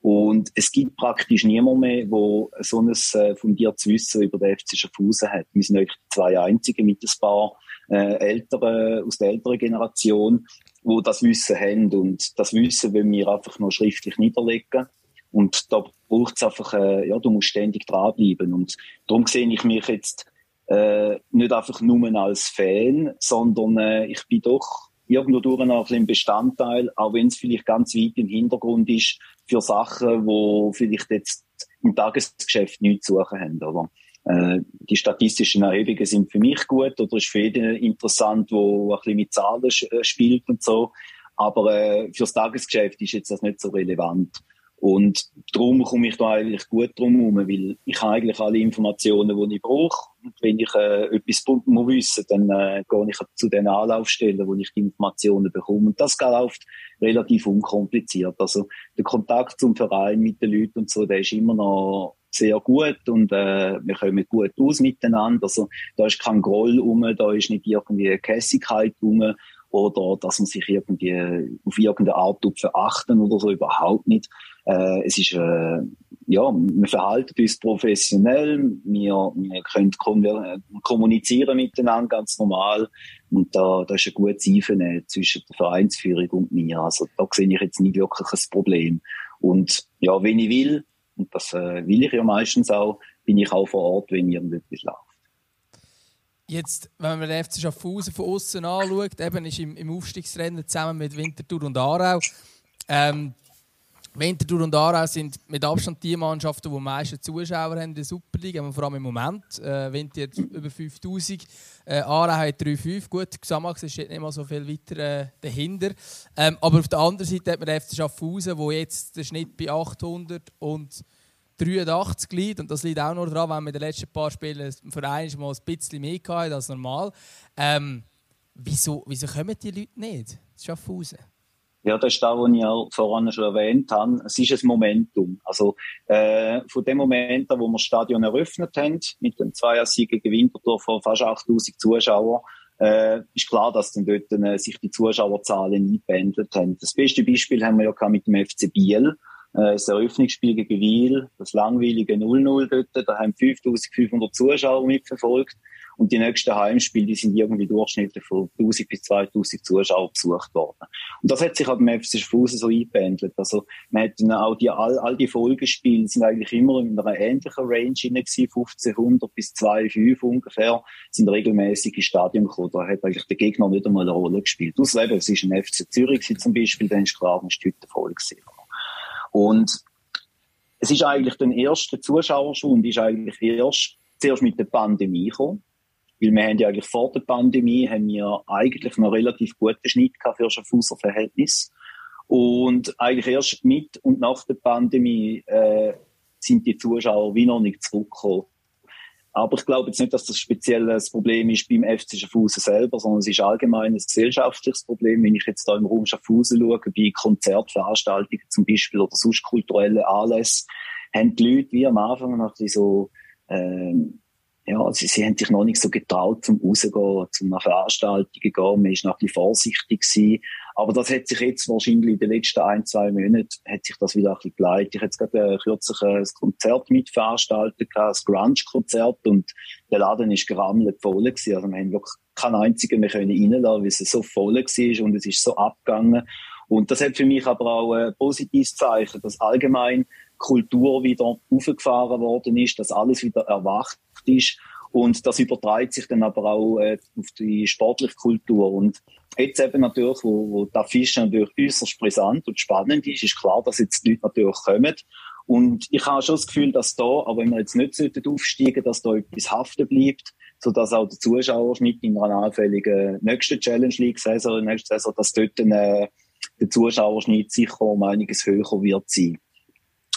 Und es gibt praktisch niemand mehr, der so ein äh, fundiertes Wissen über den FC Schaffhausen hat. Wir sind eigentlich die zwei Einzigen mit ein paar äh, älteren, aus der älteren Generation, wo das Wissen haben. Und das Wissen wollen wir einfach noch schriftlich niederlegen. Und da braucht es einfach, äh, ja, du musst ständig dranbleiben. Und darum sehe ich mich jetzt äh, nicht einfach nur als Fan, sondern äh, ich bin doch irgendwo durch ein Bestandteil, auch wenn es vielleicht ganz weit im Hintergrund ist, für Sachen, wo vielleicht jetzt im Tagesgeschäft nichts zu suchen haben. Oder? Äh, die statistischen Erhebungen sind für mich gut oder ist für jeden interessant, wo ein bisschen mit Zahlen spielt und so. Aber äh, fürs Tagesgeschäft ist jetzt das nicht so relevant. Und darum komme ich da eigentlich gut drum herum, weil ich habe eigentlich alle Informationen, die ich brauche. Und wenn ich äh, etwas muss dann äh, gehe ich zu den Anlaufstellen, wo ich die Informationen bekomme. Und das läuft relativ unkompliziert. Also der Kontakt zum Verein mit den Leuten und so, der ist immer noch sehr gut und äh, wir kommen gut aus miteinander. Also da ist kein Groll rum, da ist nicht irgendwie Kässigkeit rum oder dass man sich irgendwie auf irgendeine Art verachten oder so, überhaupt nicht. Äh, es ist, äh, ja, wir verhalten uns professionell, wir, wir können kommunizieren miteinander ganz normal und da, da ist ein gutes Einvernehmen zwischen der Vereinsführung und mir. Also da sehe ich jetzt nicht wirklich ein Problem. Und ja, wenn ich will, und das äh, will ich ja meistens auch, bin ich auch vor Ort, wenn irgendetwas läuft. Jetzt, wenn man den FC Schaffhausen von außen anschaut, eben ist im, im Aufstiegsrennen zusammen mit Winterthur und Aarau. Ähm, Winterthur und Aarau sind mit Abstand die Mannschaften, die am meisten Zuschauer haben in der Superliga, vor allem im Moment. Äh, Winter hat über 5000, äh, Aarau hat 3,5. Gut, Xamax ist nicht mal so viel weiter äh, dahinter. Ähm, aber auf der anderen Seite hat man den FC Schaffhausen, wo jetzt der Schnitt bei 800 und 83 liegt. Und das liegt auch nur daran, wenn wir in den letzten paar Spielen für einmal mal ein bisschen mehr hatten als normal. Ähm, wieso, wieso kommen die Leute nicht? Schaffhausen? Ja, das ist das, was ich auch vorhin schon erwähnt habe. Es ist ein Momentum. Also, äh, von dem Moment wo wir das Stadion eröffnet haben, mit dem Zweiersieg gegen Winterthur von fast 8000 Zuschauern, äh, ist klar, dass dann dort äh, sich die Zuschauerzahlen eingependelt haben. Das beste Beispiel haben wir ja mit dem FC Biel. Äh, das Eröffnungsspiel gegen Wiel, das langweilige 0-0 dort, da haben 5500 Zuschauer mitverfolgt. Und die nächsten Heimspiele, die sind irgendwie durchschnittlich von 1000 bis 2000 Zuschauer besucht worden. Und das hat sich halt beim FC Schaffhausen so eingependelt. Also, man hat dann auch die, all, all die Folgespiele sind eigentlich immer in einer ähnlichen Range hinein 1500 bis 2,5 ungefähr, sind regelmäßig ins Stadion gekommen. Da hat eigentlich der Gegner nicht einmal eine Rolle gespielt. Außer eben, es ist ein FC Zürich zum Beispiel, dann ist klar, ist die Hütte voll gewesen. Und es ist eigentlich der erste Zuschauerschwund ist eigentlich erst zuerst mit der Pandemie gekommen. Weil wir haben ja eigentlich vor der Pandemie haben wir eigentlich noch relativ guten Schnitt gehabt für Schaffhauser Verhältnis. Und eigentlich erst mit und nach der Pandemie äh, sind die Zuschauer wie noch nicht zurückgekommen. Aber ich glaube jetzt nicht, dass das speziell ein Problem ist beim FC Schaffhausen selber, sondern es ist allgemein ein gesellschaftliches Problem. Wenn ich jetzt da im Raum Schaffhausen schaue, bei Konzertveranstaltungen zum Beispiel oder sonst kulturelle Anlässe, haben die Leute wie am Anfang noch so, ähm, ja, sie, sie haben sich noch nicht so getraut, zum rausgehen, zum nach Veranstaltungen gehen. Man ist noch ein bisschen vorsichtig gewesen. Aber das hat sich jetzt wahrscheinlich in den letzten ein, zwei Monaten, hat sich das wieder ein bisschen geleitet. Ich jetzt gerade äh, kürzlich ein Konzert mitveranstaltet, ein Grunge-Konzert, und der Laden ist gerammelt voll gewesen. Also wir haben wirklich keinen einzigen mehr können reinlassen, weil es so voll war und es ist so abgegangen. Und das hat für mich aber auch ein positives Zeichen, dass allgemein Kultur wieder aufgefahren worden ist, dass alles wieder erwacht ist. Und das übertreibt sich dann aber auch äh, auf die sportliche Kultur. Und jetzt eben natürlich, wo, wo der Fisch natürlich äußerst brisant und spannend ist, ist klar, dass jetzt die Leute natürlich kommen. Und ich habe schon das Gefühl, dass da, aber wenn wir jetzt nicht aufsteigen dass da etwas haften bleibt, sodass auch der Zuschauerschnitt in einer allfälligen nächsten Challenge League Saison, nächste Saison, dass dort dann, äh, der Zuschauerschnitt sicher um einiges höher wird sein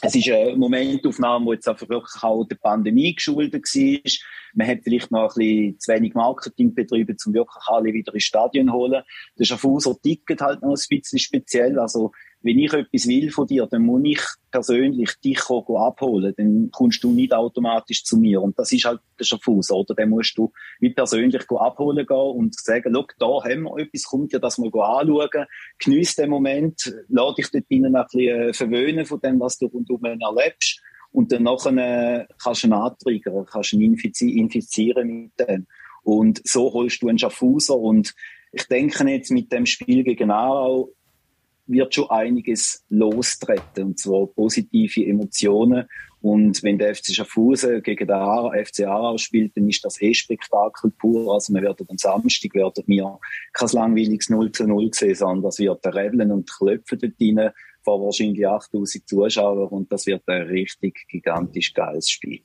es ist eine Momentaufnahme, die jetzt einfach wirklich auch der Pandemie geschuldet war. Man hat vielleicht noch ein bisschen zu wenig Marketing betrieben, um wirklich alle wieder ins Stadion zu holen. Der Schaffhauser Ticket halt noch ein bisschen speziell. Also, wenn ich etwas will von dir, dann muss ich persönlich dich abholen. Dann kommst du nicht automatisch zu mir. Und das ist halt der Schaffhauser, oder? Dann musst du wie persönlich abholen gehen und sagen, schau, da haben wir etwas, kommt dir das mal anschauen, geniess den Moment, lade dich dort drinnen ein bisschen äh, verwöhnen von dem, was du rundum erlebst. Und dann nachher äh, kannst du ihn antriggern, kannst ihn infizi infizieren mit dem. Und so holst du einen Schaffhauser. Und ich denke jetzt mit dem Spiel gegen Aarau, wird schon einiges lostreten, und zwar positive Emotionen. Und wenn der FC Schaffhausen gegen den FC Aarau spielt, dann ist das eh Spektakel pur. Also wir werden am Samstag werden wir kein langweiliges 0 zu 0 sehen, sondern das wird Reveln und Klöpfen dort rein vor wahrscheinlich 8000 Zuschauern und das wird ein richtig gigantisch geiles Spiel.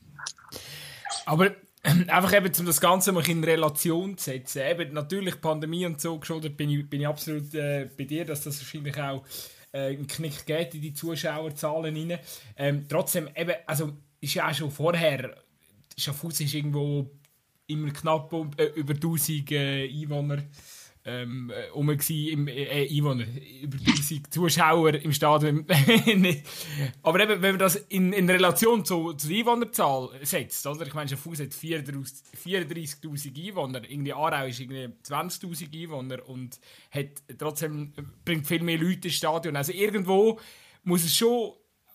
Aber einfach eben, um das Ganze mal in Relation zu setzen. Eben, natürlich Pandemie und so geschuldet bin ich, bin ich absolut äh, bei dir, dass das wahrscheinlich auch äh, einen Knick geht in die Zuschauerzahlen rein. Ähm, trotzdem, eben, also ist ja auch schon vorher, Schaffhausen ist irgendwo immer knapp um, äh, über 1000 äh, Einwohner ähm, äh, um im äh, Einwohner, über 1000 Zuschauer im Stadion. Aber eben, wenn man das in, in Relation zu, zur Einwohnerzahl setzt, oder? Ich meine, Schaffhausen hat 34'000 Einwohner, irgendwie Aarau ist irgendwie 20'000 Einwohner und hat trotzdem, bringt viel mehr Leute ins Stadion. Also irgendwo muss es schon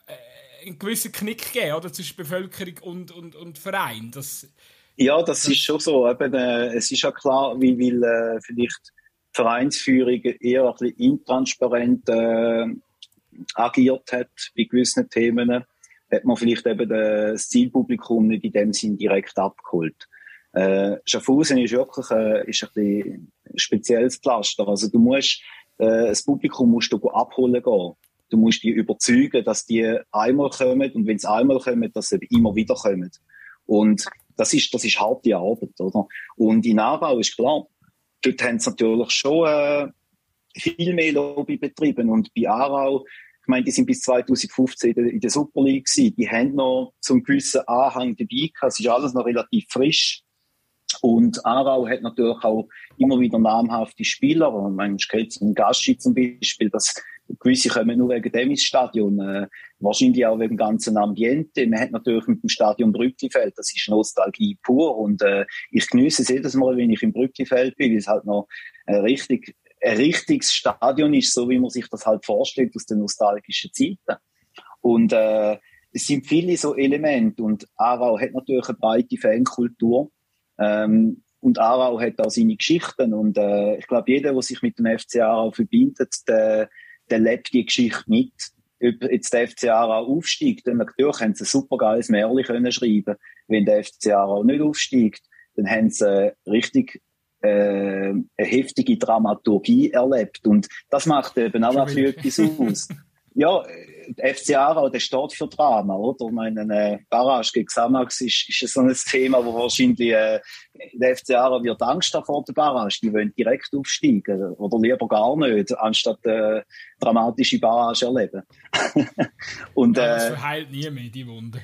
äh, einen gewissen Knick geben, oder? Zwischen Bevölkerung und, und, und Verein. Das, ja, das ist schon so. Eben, äh, es ist ja klar, wie will äh, vielleicht Vereinsführung eher ein bisschen intransparent äh, agiert hat bei gewissen Themen, hat man vielleicht eben das Zielpublikum nicht in dem Sinn direkt abgeholt. Äh, Schaffhausen ist wirklich äh, ist ein, bisschen spezielles Pflaster. Also du musst, äh, das Publikum musst du abholen gehen. Du musst die überzeugen, dass die einmal kommen und wenn sie einmal kommen, dass sie immer wieder kommen. Und das ist, das ist harte Arbeit, oder? Und in Aarau ist klar, dort haben sie natürlich schon äh, viel mehr Lobby betrieben. Und bei Aarau, ich meine, die sind bis 2015 in der, Super League gewesen. Die haben noch zum gewissen Anhang dabei gehabt. Es ist alles noch relativ frisch. Und Aarau hat natürlich auch immer wieder namhafte Spieler. Und man kennt einen Gaschi zum Beispiel, das gewisse kommen nur wegen dem ins Stadion. Äh, wahrscheinlich auch wegen dem ganzen Ambiente. Man hat natürlich mit dem Stadion Brücklifeld, das ist Nostalgie pur. Und äh, ich genieße es jedes Mal, wenn ich im Brücklifeld bin, weil es halt noch äh, richtig ein richtiges Stadion ist, so wie man sich das halt vorstellt aus den nostalgischen Zeiten. Und äh, es sind viele so Elemente und Aarau hat natürlich eine breite Fankultur. Ähm, und Aarau hat auch seine Geschichten und äh, ich glaube, jeder, der sich mit dem FC Aarau verbindet, der, der lebt die Geschichte mit. Ob jetzt der FC Aarau aufsteigt, dann natürlich haben sie ein super geiles Märchen können schreiben. Wenn der FC Aarau nicht aufsteigt, dann haben sie richtig äh, eine heftige Dramaturgie erlebt. Und das macht eben auch etwas aus. Ja, FC Aarau, der steht für Drama, oder? Ich meine, eine Barrage gegen Samax ist, ist so ein Thema, wo wahrscheinlich äh, der FC Aarau wird Angst haben vor der Barrage. Die wollen direkt aufsteigen oder lieber gar nicht, anstatt äh, dramatische Barrage erleben. Und, äh, das verheilt nie mehr, die Wunde.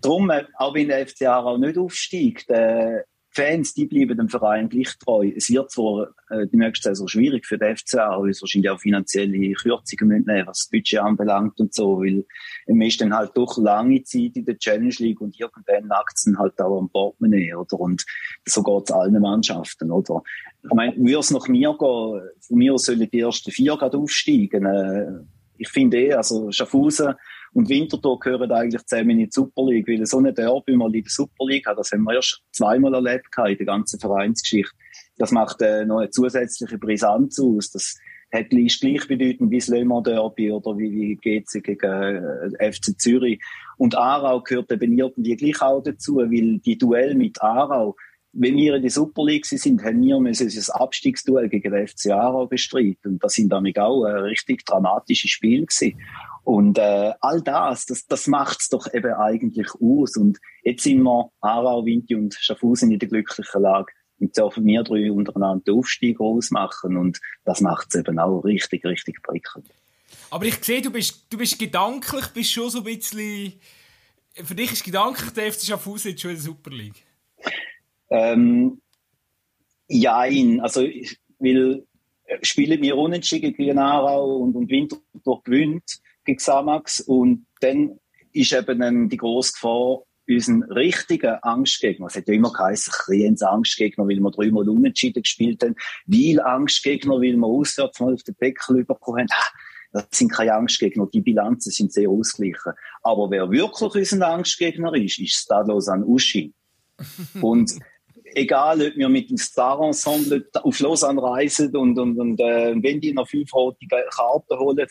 darum, äh, auch wenn der FC Aarau nicht aufsteigt, äh, Fans, die bleiben dem Verein gleich treu. Es wird zwar äh, die nächste Saison schwierig für den FCA, weil es wahrscheinlich auch finanzielle Kürzungen müssen was das Budget anbelangt und so, weil man ist dann halt doch lange Zeit in der Challenge League und irgendwann nackt es halt auch am Portemonnaie, oder? Und so geht es allen Mannschaften, oder? Ich meine, würde es nach mir gehen, von mir sollen die ersten vier gerade aufsteigen. Äh, ich finde eh, also Schaffhausen und Winterthur gehören eigentlich zusammen in die Super League, weil so eine Derby mal in der Super League hat, das haben wir erst zweimal erlebt in der ganzen Vereinsgeschichte. Das macht äh, noch eine zusätzliche Brisanz aus. Das hat ist gleichbedeutend wie das Mans Derby oder wie, wie GC gegen äh, FC Zürich. Und Aarau gehört eben irgendwie gleich auch dazu, weil die Duell mit Aarau, wenn wir in der Super League sind, haben wir müssen das Abstiegsduell gegen den FC Aarau bestreiten. Und das sind damit auch ein richtig dramatische Spiele gewesen. Und äh, all das, das, das macht's doch eben eigentlich aus. Und jetzt sind wir Aarau, Vinti und Schaffhausen in der glücklichen Lage. Und dürfen wir drei untereinander den Aufstieg ausmachen. Und das macht's eben auch richtig, richtig prickelnd. Aber ich sehe, du bist, du bist gedanklich, bist schon so ein bisschen... Für dich ist gedanklich der FC Schaffhausen jetzt schon in der Super League? Ähm, ja, also, weil äh, spielen wir unentschieden gegen Aarau und, und Winterthur gewinnt, gegen. Und dann ist eben dann die grosse Gefahr, unseren richtigen Angstgegner, es hat ja immer geheißen, Kriens Angstgegner, weil wir dreimal unentschieden gespielt haben, weil Angstgegner, weil wir auswärts mal auf den Deckel bekommen haben, ah, das sind keine Angstgegner, die Bilanzen sind sehr ausgeglichen. Aber wer wirklich unser Angstgegner ist, ist Stadlosan Uschi. und egal, ob wir mit dem Star-Ensemble auf Lausanne reisen und, und, und äh, wenn die noch fünf rote Karten holen,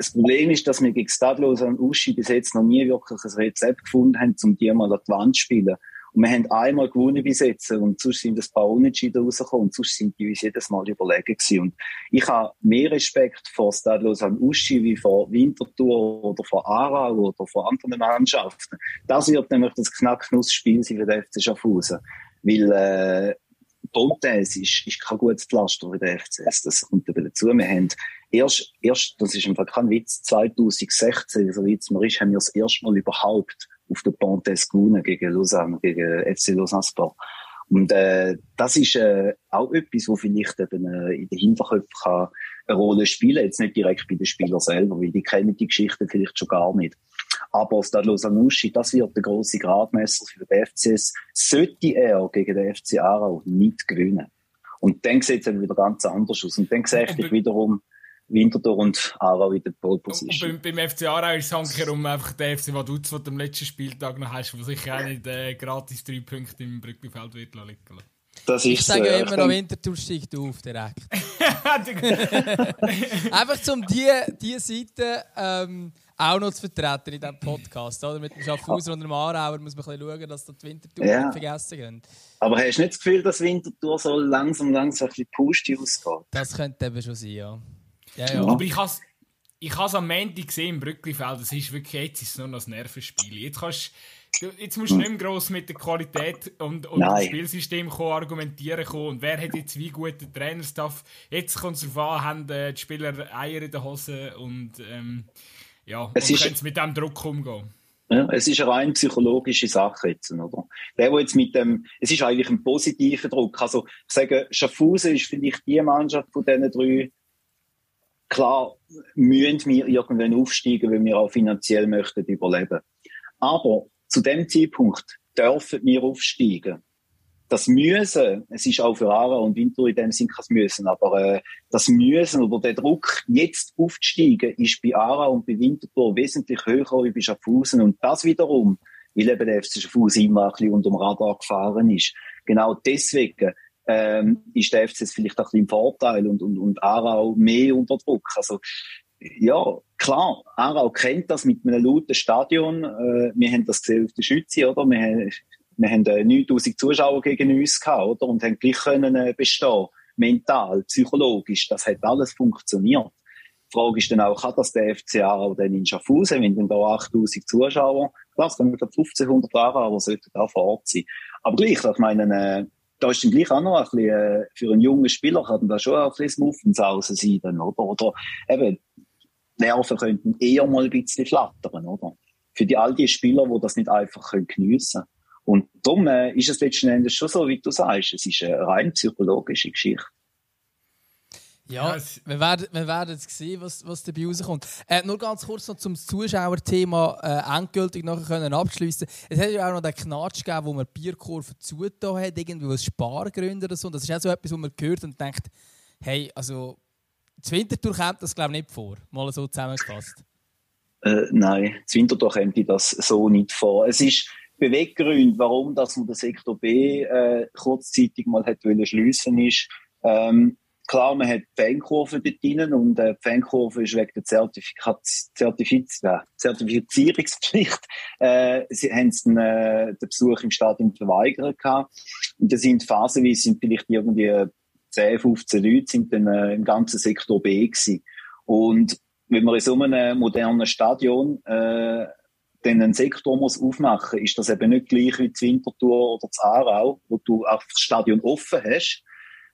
das Problem ist, dass wir gegen Stadlos und Uschi bis jetzt noch nie wirklich ein Rezept gefunden haben, um die mal an die Wand zu spielen. Und wir haben einmal gewonnen bis jetzt und sonst sind ein paar Unentschieden rausgekommen und sonst sind die uns jedes Mal überlegen gewesen. Und ich habe mehr Respekt vor Stadlos und Uschi wie vor Winterthur oder vor Aarau oder vor anderen Mannschaften. Das wird nämlich das Knacknussspiel sein für den FC Schaffhausen. Weil, äh, Pontes ist, ist kein gutes Pflaster wie der FCS. Das kommt eben dazu. Wir haben erst, erst, das ist einfach kein Witz, 2016, so wie es mir ist, haben wir das erste Mal überhaupt auf der Pontescune gegen Lausanne, gegen FC Lausanne Sport. Und äh, das ist äh, auch etwas, wo vielleicht eben äh, in den Hinterköpfen eine Rolle spielen Jetzt nicht direkt bei den Spielern selber, weil die kennen die Geschichte vielleicht schon gar nicht. Aber Stade Lausanne-Uschi, das wird der große Gradmesser für den FCS. Sollte er gegen den FC Aarau nicht gewinnen. Und dann sieht es wieder ganz anders aus. Und dann sehe ich wiederum, Winterthur und Aarau in der Pole Position. Und beim, beim FC Aarau ist es handkehrum einfach der FC Vaduz, den du am letzten Spieltag noch hast, wo sicher auch nicht äh, gratis drei Punkte im Brückenfeld wird liegen das ich sage äh, immer noch, Winterthur steigt auf direkt. einfach um diese die Seite ähm, auch noch zu vertreten in diesem Podcast. Oder? Mit dem Schaffhauser und dem Aarauer muss man ein bisschen schauen, dass die Winterthur ja. nicht vergessen gehen. Aber hast du nicht das Gefühl, dass Winterthur so langsam, langsam ein bisschen pushy ausgeht? Das könnte eben schon sein, ja. Ja, ja. Aber ich habe ich has am Montag gesehen im Brücklifeld, das ist wirklich, jetzt ist es nur noch ein Nervenspiel. Jetzt, kannst, jetzt musst du nicht mehr gross mit der Qualität und, und dem Spielsystem kommen, argumentieren kommen. Und wer hat jetzt wie guten Trainerstaff? Jetzt kommt es darauf an, haben die Spieler Eier in der Hose und ähm, ja, es und können mit diesem Druck umgehen. Ja, es ist eine rein psychologische Sache jetzt, oder? Der, wo jetzt mit dem, es ist eigentlich ein positiver Druck. Also, ich sage, Schaffhausen ist vielleicht die Mannschaft von diesen drei, Klar müssen wir irgendwann aufsteigen, wenn wir auch finanziell möchten überleben. Aber zu dem Zeitpunkt dürfen wir aufsteigen. Das Müssen, es ist auch für Ara und Winter in dem Sinn kein Müssen, aber äh, das Müssen oder der Druck, jetzt aufzusteigen, ist bei Ara und bei Winterthur wesentlich höher als bei Schaffhausen. Und das wiederum, weil eben der FC Schaffhausen immer ein bisschen unter dem Radar gefahren ist. Genau deswegen ähm, ist der FCS vielleicht ein bisschen im Vorteil und, und, und Aarau mehr unter Druck. Also, ja, klar, Aarau kennt das mit einem lauten Stadion. Äh, wir haben das gesehen auf der Schütze, oder? Wir haben, wir haben 9000 äh, Zuschauer gegen uns gehabt, oder? Und haben gleich können äh, bestehen. Mental, psychologisch, das hat alles funktioniert. Die Frage ist dann auch, kann das der FC Aarau denn in Schaffhausen, wenn dann da 8000 Zuschauer, klar, es können 1500 Aarau, aber sollten da vor Ort sein. Aber gleich, ich meine, äh, da ist dann gleich auch noch ein bisschen, äh, für einen jungen Spieler kann da schon ein bisschen Muffens sein, dann, oder? Oder eben, Nerven könnten eher mal ein bisschen flattern, oder? Für die, all die Spieler, die das nicht einfach geniessen können. Und darum äh, ist es letzten Endes schon so, wie du sagst, es ist eine rein psychologische Geschichte. Ja, wir werden, wir werden sehen, was, was dabei rauskommt. Äh, nur ganz kurz noch zum Zuschauerthema äh, endgültig nachher können abschliessen. Es hat ja auch noch den Knatsch gegeben, wo man Bierkurven zugetan hat, irgendwie aus Spargründen oder so. Das ist auch so etwas, wo man gehört und denkt, hey, also, das Wintertour kommt das glaube ich nicht vor. Mal so zusammengefasst. Äh, nein, das Wintertour kommt das so nicht vor. Es ist Beweggrund, warum dass man den Sektor B äh, kurzzeitig mal hat schliessen ist, ähm, Klar, man hat die Fankurve dort drin und äh, die Fankurve ist wegen der Zertifikat Zertifiz äh, Zertifizierungspflicht. Äh, sie haben den, äh, den Besuch im Stadion verweigert gehabt. Und das sind phasenweise sind vielleicht irgendwie 10, 15 Leute sind dann äh, im ganzen Sektor B gewesen. Und wenn man in so einem modernen Stadion äh, dann einen Sektor muss aufmachen, ist das eben nicht gleich wie das Winterthur oder das Aarau, wo du auch das Stadion offen hast,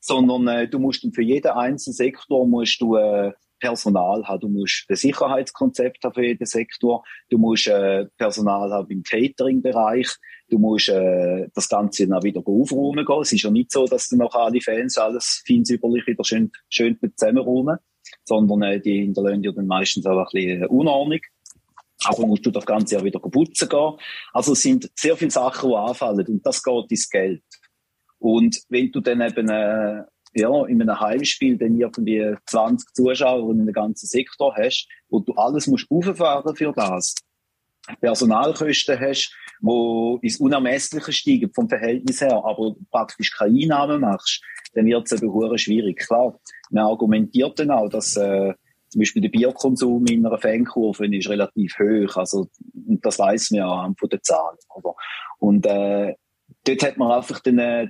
sondern äh, du musst für jeden einzelnen Sektor musst du äh, Personal haben. Du musst ein Sicherheitskonzept haben für jeden Sektor. Du musst äh, Personal haben im Catering-Bereich. Du musst äh, das Ganze dann wieder aufräumen gehen. Es ist ja nicht so, dass du noch alle Fans alles feinsäuberlich wieder schön, schön zusammenräumen, sondern äh, die hinterlassen ja dann meistens auch ein bisschen äh, Unordnung. Aber musst du das Ganze ja wieder putzen gehen. Also es sind sehr viele Sachen, die anfallen und das geht ins Geld. Und wenn du dann eben äh, ja, in einem Heimspiel dann irgendwie 20 Zuschauer in einem ganzen Sektor hast, wo du alles musst auffahren für das, Personalkosten hast, wo ins Unermessliche steigen vom Verhältnis her, aber praktisch keine Einnahmen machst, dann wird es eben schwierig. Klar, man argumentiert dann auch, dass äh, zum Beispiel der Bierkonsum in einer Fankurve ist relativ hoch, also das weiß man ja von den Zahlen. Oder? Und äh, dort hat man einfach äh,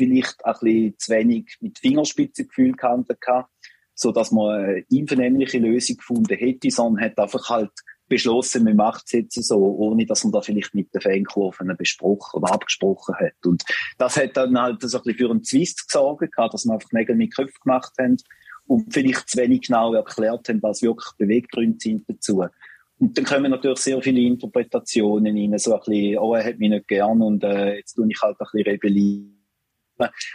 vielleicht ein bisschen zu wenig mit Fingerspitzengefühl gehandelt gehabt, so man eine einvernehmliche Lösung gefunden hätte, sondern hat einfach halt beschlossen, man macht es jetzt so, ohne dass man da vielleicht mit den Fankurven besprochen oder abgesprochen hat. Und das hat dann halt so ein bisschen für einen Zwist gesorgt, dass man einfach Nägel mit Köpfen gemacht haben und vielleicht zu wenig genau erklärt haben, was wirklich Beweggründe sind dazu. Und dann kommen natürlich sehr viele Interpretationen rein, so ein bisschen, oh, er hat mich nicht gern und äh, jetzt tue ich halt ein bisschen rebellieren.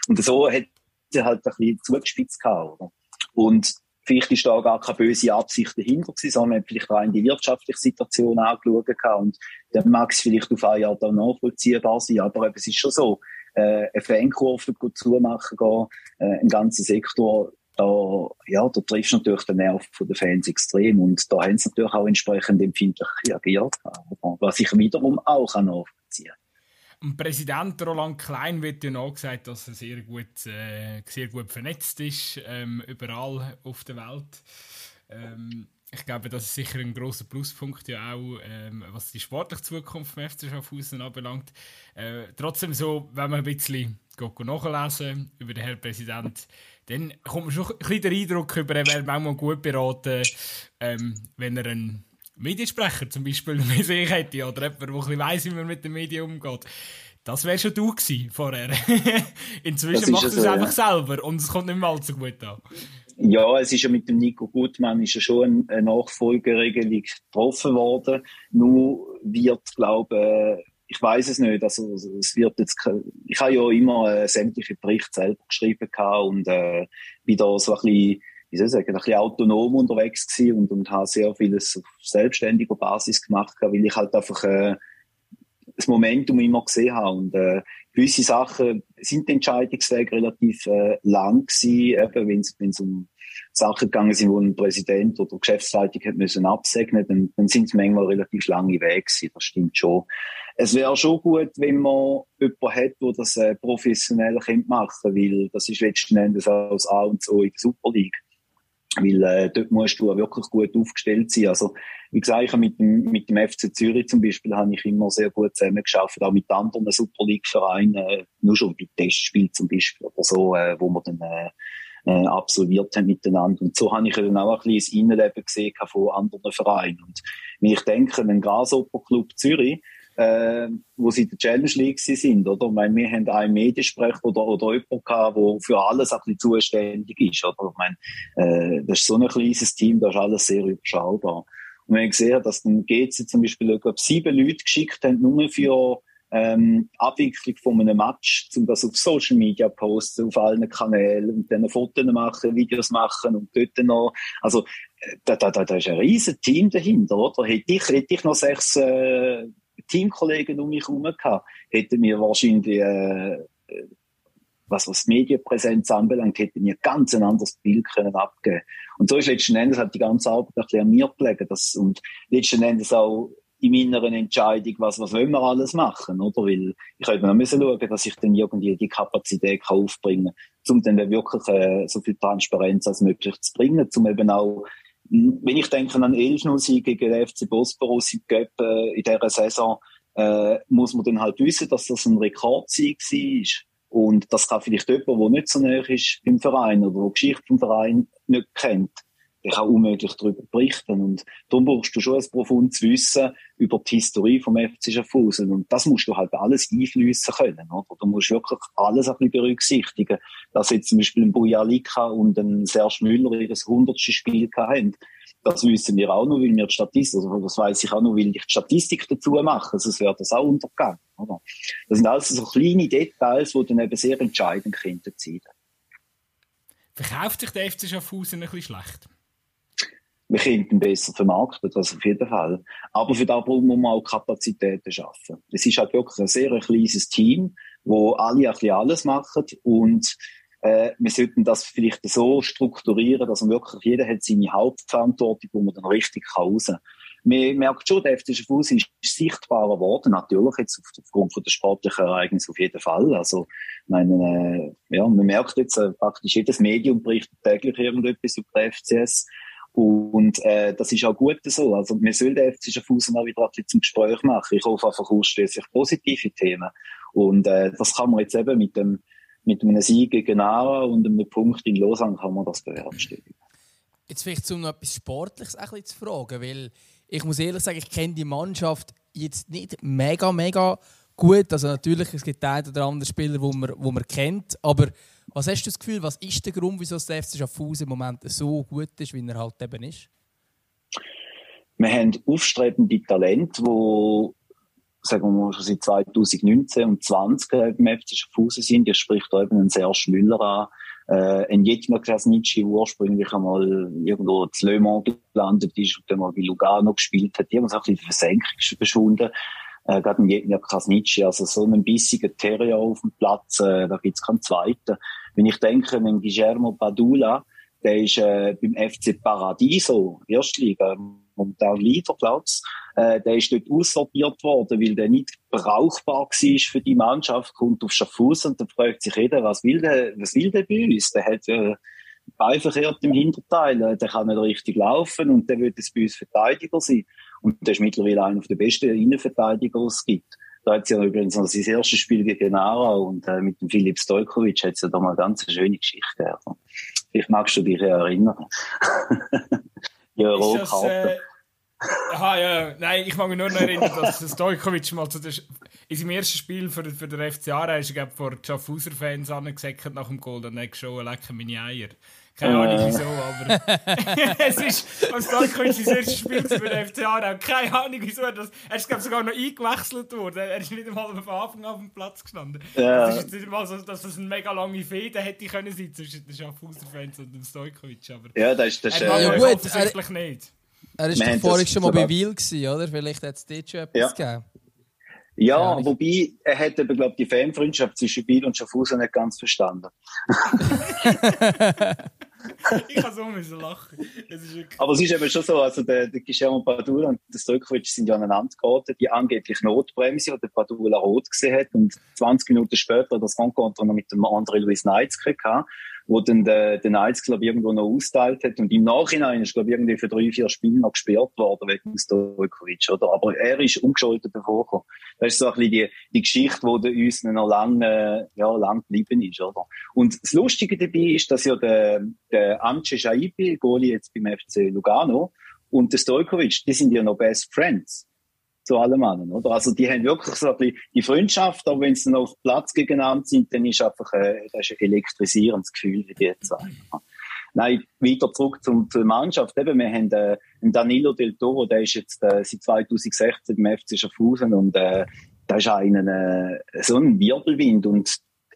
Und so hat er halt ein bisschen zugespitzt gehabt, oder? Und vielleicht ist da gar keine böse Absicht dahinter gewesen, sondern vielleicht rein die wirtschaftliche Situation angeschaut gehabt und dann mag es vielleicht auf ein Jahr dann nachvollziehbar sein, aber es ist schon so, äh, eine Fankurve zumachen gehen, äh, einen ganzen Sektor, da, ja, da triffst du natürlich den Nerv der Fans extrem und da haben sie natürlich auch entsprechend empfindlich reagiert, was ich wiederum auch nachvollziehen kann. Dem Präsident Roland Klein wird ja noch gesagt, dass er sehr gut, äh, sehr gut vernetzt ist, ähm, überall auf der Welt. Ähm, ich glaube, das ist sicher ein großer Pluspunkt, ja auch, ähm, was die sportliche Zukunft vom FC Schaffhausen anbelangt. Äh, trotzdem so, wenn man ein bisschen nachlesen über den Herrn Präsident, dann kommt man schon ein bisschen den Eindruck über, er wäre manchmal gut beraten, ähm, wenn er einen Mediensprecher zum Beispiel bei sich hätte oder jemand, der ein bisschen weiss, wie man mit den Medien umgeht. Das wäre schon du gewesen vorher. Inzwischen macht er es einfach ja. selber und es kommt nicht mehr allzu gut an. Ja, es ist ja mit dem Nico Gutmann ist ja schon eine Nachfolgeregelung getroffen worden. Nur wird, glaube ich weiß es nicht. Also es wird jetzt, ich habe ja immer äh, sämtliche Berichte selber geschrieben und äh, bin da so ein bisschen wie soll ich sagen, ein bisschen autonom unterwegs gewesen und, und habe sehr vieles auf selbstständiger Basis gemacht, weil ich halt einfach äh, das Momentum immer gesehen habe. Und äh, gewisse Sachen sind die Entscheidungswege relativ äh, lang gewesen, eben wenn es um Sachen gegangen sind, wo ein Präsident oder Geschäftsleitung hat müssen absegnen, dann, dann sind es manchmal relativ lange Wege gewesen, das stimmt schon. Es wäre schon gut, wenn man jemanden hat, der das äh, professionell machen könnte, weil das ist letzten Endes auch das A und O in der Super League. Weil äh, dort musst du wirklich gut aufgestellt sein. Also, wie gesagt, mit dem, mit dem FC Zürich zum Beispiel habe ich immer sehr gut zusammengearbeitet, auch mit anderen Super League-Vereinen, äh, nur schon bei Testspielen zum Beispiel oder so, äh, wo wir dann äh, äh, absolviert haben miteinander. Und so habe ich dann auch ein bisschen das Innenleben gesehen von anderen Vereinen. Und wenn ich denke, ein Grasshopper Club Zürich, äh, wo sie in der Challenge League sind, oder? Ich meine, wir haben einen Mediensprecher oder, oder jemanden gehabt, der für alles ein bisschen zuständig ist, oder? Ich meine, äh, das ist so ein kleines Team, da ist alles sehr überschaubar. Und wenn ich gesehen dass dann GC zum Beispiel, ich glaube, sieben Leute geschickt haben, nur für ähm, Abwicklung von einem Match, um das auf Social Media posten, auf allen Kanälen und dann Fotos machen, Videos machen und dort noch, also äh, da, da, da, da ist ein riesen Team dahinter, oder? Hätte ich, hätte ich noch sechs äh, Teamkollegen um mich herum gehabt, hätten wir wahrscheinlich, äh, was was Medienpräsenz anbelangt, hätten wir ganz ein anderes Bild können abgeben. Und so ist letzten Endes hat die ganze Arbeit ein bisschen an mir gelegen, das, und letzten Endes auch in meiner Entscheidung, was, was wollen wir alles machen, oder? Weil ich hätte noch müssen schauen, dass ich dann irgendwie die Kapazität aufbringen kann, um dann wirklich äh, so viel Transparenz als möglich zu bringen, um eben auch wenn ich denke an 11-0-Sieg gegen den FC Bosporus im Göpp äh, in dieser Saison, äh, muss man dann halt wissen, dass das ein Rekordsieg war. Und das kann vielleicht jemand, der nicht so näher ist im Verein oder der Geschichte vom Verein nicht kennt, der kann unmöglich darüber berichten. Und darum brauchst du schon ein profundes Wissen über die Historie vom FC Schaffhausen. Und das musst du halt alles einfließen können, oder? Du musst wirklich alles ein bisschen berücksichtigen. Dass jetzt zum Beispiel ein Bujalika und ein Serge Müller ihr hundertstes Spiel haben. Das wissen wir auch noch, weil wir die Statistik, also das weiß ich auch noch, weil ich die Statistik dazu mache. Sonst wäre das auch untergegangen, oder? Das sind alles so kleine Details, die dann eben sehr entscheidend sein können. Verkauft sich der FC Schaffhausen ein bisschen schlecht? Wir könnten besser vermarkten, das auf jeden Fall. Aber für das muss man auch Kapazitäten schaffen. Es ist halt wirklich ein sehr kleines Team, wo alle ein bisschen alles machen und äh, wir sollten das vielleicht so strukturieren, dass man wirklich, jeder hat seine Hauptverantwortung, wo man dann richtig raus kann. Man merkt schon, der FC Fuß ist sichtbarer geworden, natürlich jetzt aufgrund von der sportlichen Ereignis auf jeden Fall. Also, meine, äh, ja, man merkt jetzt äh, praktisch jedes Medium berichtet täglich irgendetwas über den FCS. Und äh, das ist auch gut so. Also wir sollen den FC Schaffhausen auch wieder ein bisschen zum Gespräch machen. Ich hoffe einfach ausschließlich positive Themen. Und äh, das kann man jetzt eben mit dem mit einem Sieg gegen Ara und einem Punkt in Lausanne kann man das bewerkstelligen. Jetzt vielleicht um noch etwas Sportliches ein bisschen zu fragen, weil ich muss ehrlich sagen, ich kenne die Mannschaft jetzt nicht mega, mega gut. Also natürlich, es gibt einen oder anderen Spieler, wo man, wo man kennt. Aber was hast du das Gefühl, was ist der Grund, wieso der FC Schaffhausen im Moment so gut ist, wie er halt eben ist? Wir haben aufstrebende Talente, die sagen wir mal, schon seit 2019 und 20 beim FC Schaffhausen sind. Ich spricht da eben einen Serge Müller an, äh, ein Jetmir Krasnitschi ursprünglich einmal irgendwo zu Le Mans gelandet ist und dann mal bei Lugano gespielt hat. Uns auch ein bisschen Versenkung verschwunden. Äh, gerade ein Jetmir Krasnitschi, also so einen bissigen Terrier auf dem Platz, äh, da gibt's keinen zweiten. Wenn ich denke, an Guillermo Padula, der ist äh, beim FC Paradiso, Erstliga, momentan Leaderplatz. Äh, der ist dort aussortiert worden, weil der nicht brauchbar war für die Mannschaft, kommt auf Schaffhausen und dann fragt sich jeder, was will der, was will der bei uns? Der hat äh, verkehrt im Hinterteil, äh, der kann nicht richtig laufen und der wird jetzt bei uns Verteidiger sein. Und der ist mittlerweile einer der besten Innenverteidiger, die es gibt. Da hat sie ja übrigens noch sein erstes Spiel gegen Nara und äh, mit dem Philipp Stojkovic hat sie ja da mal eine ganz schöne Geschichte. Also, vielleicht magst du dich erinnern. ja, Rohkarte. Äh, aha, ja, nein, ich mag mich nur noch erinnern, dass Stojkovic mal zu der, in seinem ersten Spiel für, für den FC Aarau ist, er vor Schaffhauser-Fans angesagt nach dem Goal, dann hat er schon lecker meine Eier. Keine Ahnung wieso, aber es ist, als Stojkovic sein erstes Spiel für den FC Aarau, keine Ahnung wieso, das, er ist glaub, sogar noch eingewechselt worden, er ist nicht einmal von Anfang an auf dem Platz gestanden. Das ist nicht mal so, dass das eine mega lange Fehde hätte können sein zwischen den Schaffhauser-Fans und dem Stojkovic, aber ja, das ist, das er mag ja, gut, offensichtlich er, nicht. Er war doch vorhin schon mal bei Wiel, oder? Vielleicht hat es dort schon etwas ja. gegeben. Ja, ja wobei, er hat eben, glaube die Fanfreundschaft zwischen Biel und Schaffhausen nicht ganz verstanden. ich kann so müssen lachen. Aber es ist eben schon so, also der, der Guillermo Padula und der Stojkovic sind ja aneinander geraten, die angeblich Notbremse, die der Padula rot gesehen hat und 20 Minuten später das Rencontre noch mit dem André Luis Neitz hatte wo dann der, der Knights, glaube irgendwo noch austeilt hat. Und im Nachhinein ist, glaube irgendwie für drei, vier Spiele noch gesperrt worden wegen Stojkovic, oder? Aber er ist ungeschuldet davor. Das ist so ein bisschen die, die Geschichte, die uns noch lange, ja, lang geblieben ist, oder? Und das Lustige dabei ist, dass ja der, der Amce Shaibi, Goli jetzt beim FC Lugano, und der Stojkovic, die sind ja noch Best Friends zu allem anderen, oder? Also die haben wirklich so ein bisschen die Freundschaft, aber wenn sie dann auf Platz gegeneinander sind, dann ist einfach äh, das ist ein elektrisierendes Gefühl, wie die sagen. Nein, weiter zurück zum, zur Mannschaft. Eben, wir haben äh, einen Danilo Del Toro, der ist jetzt äh, seit 2016 im FC Schaffhausen und äh, da ist einen, äh, so ein Wirbelwind und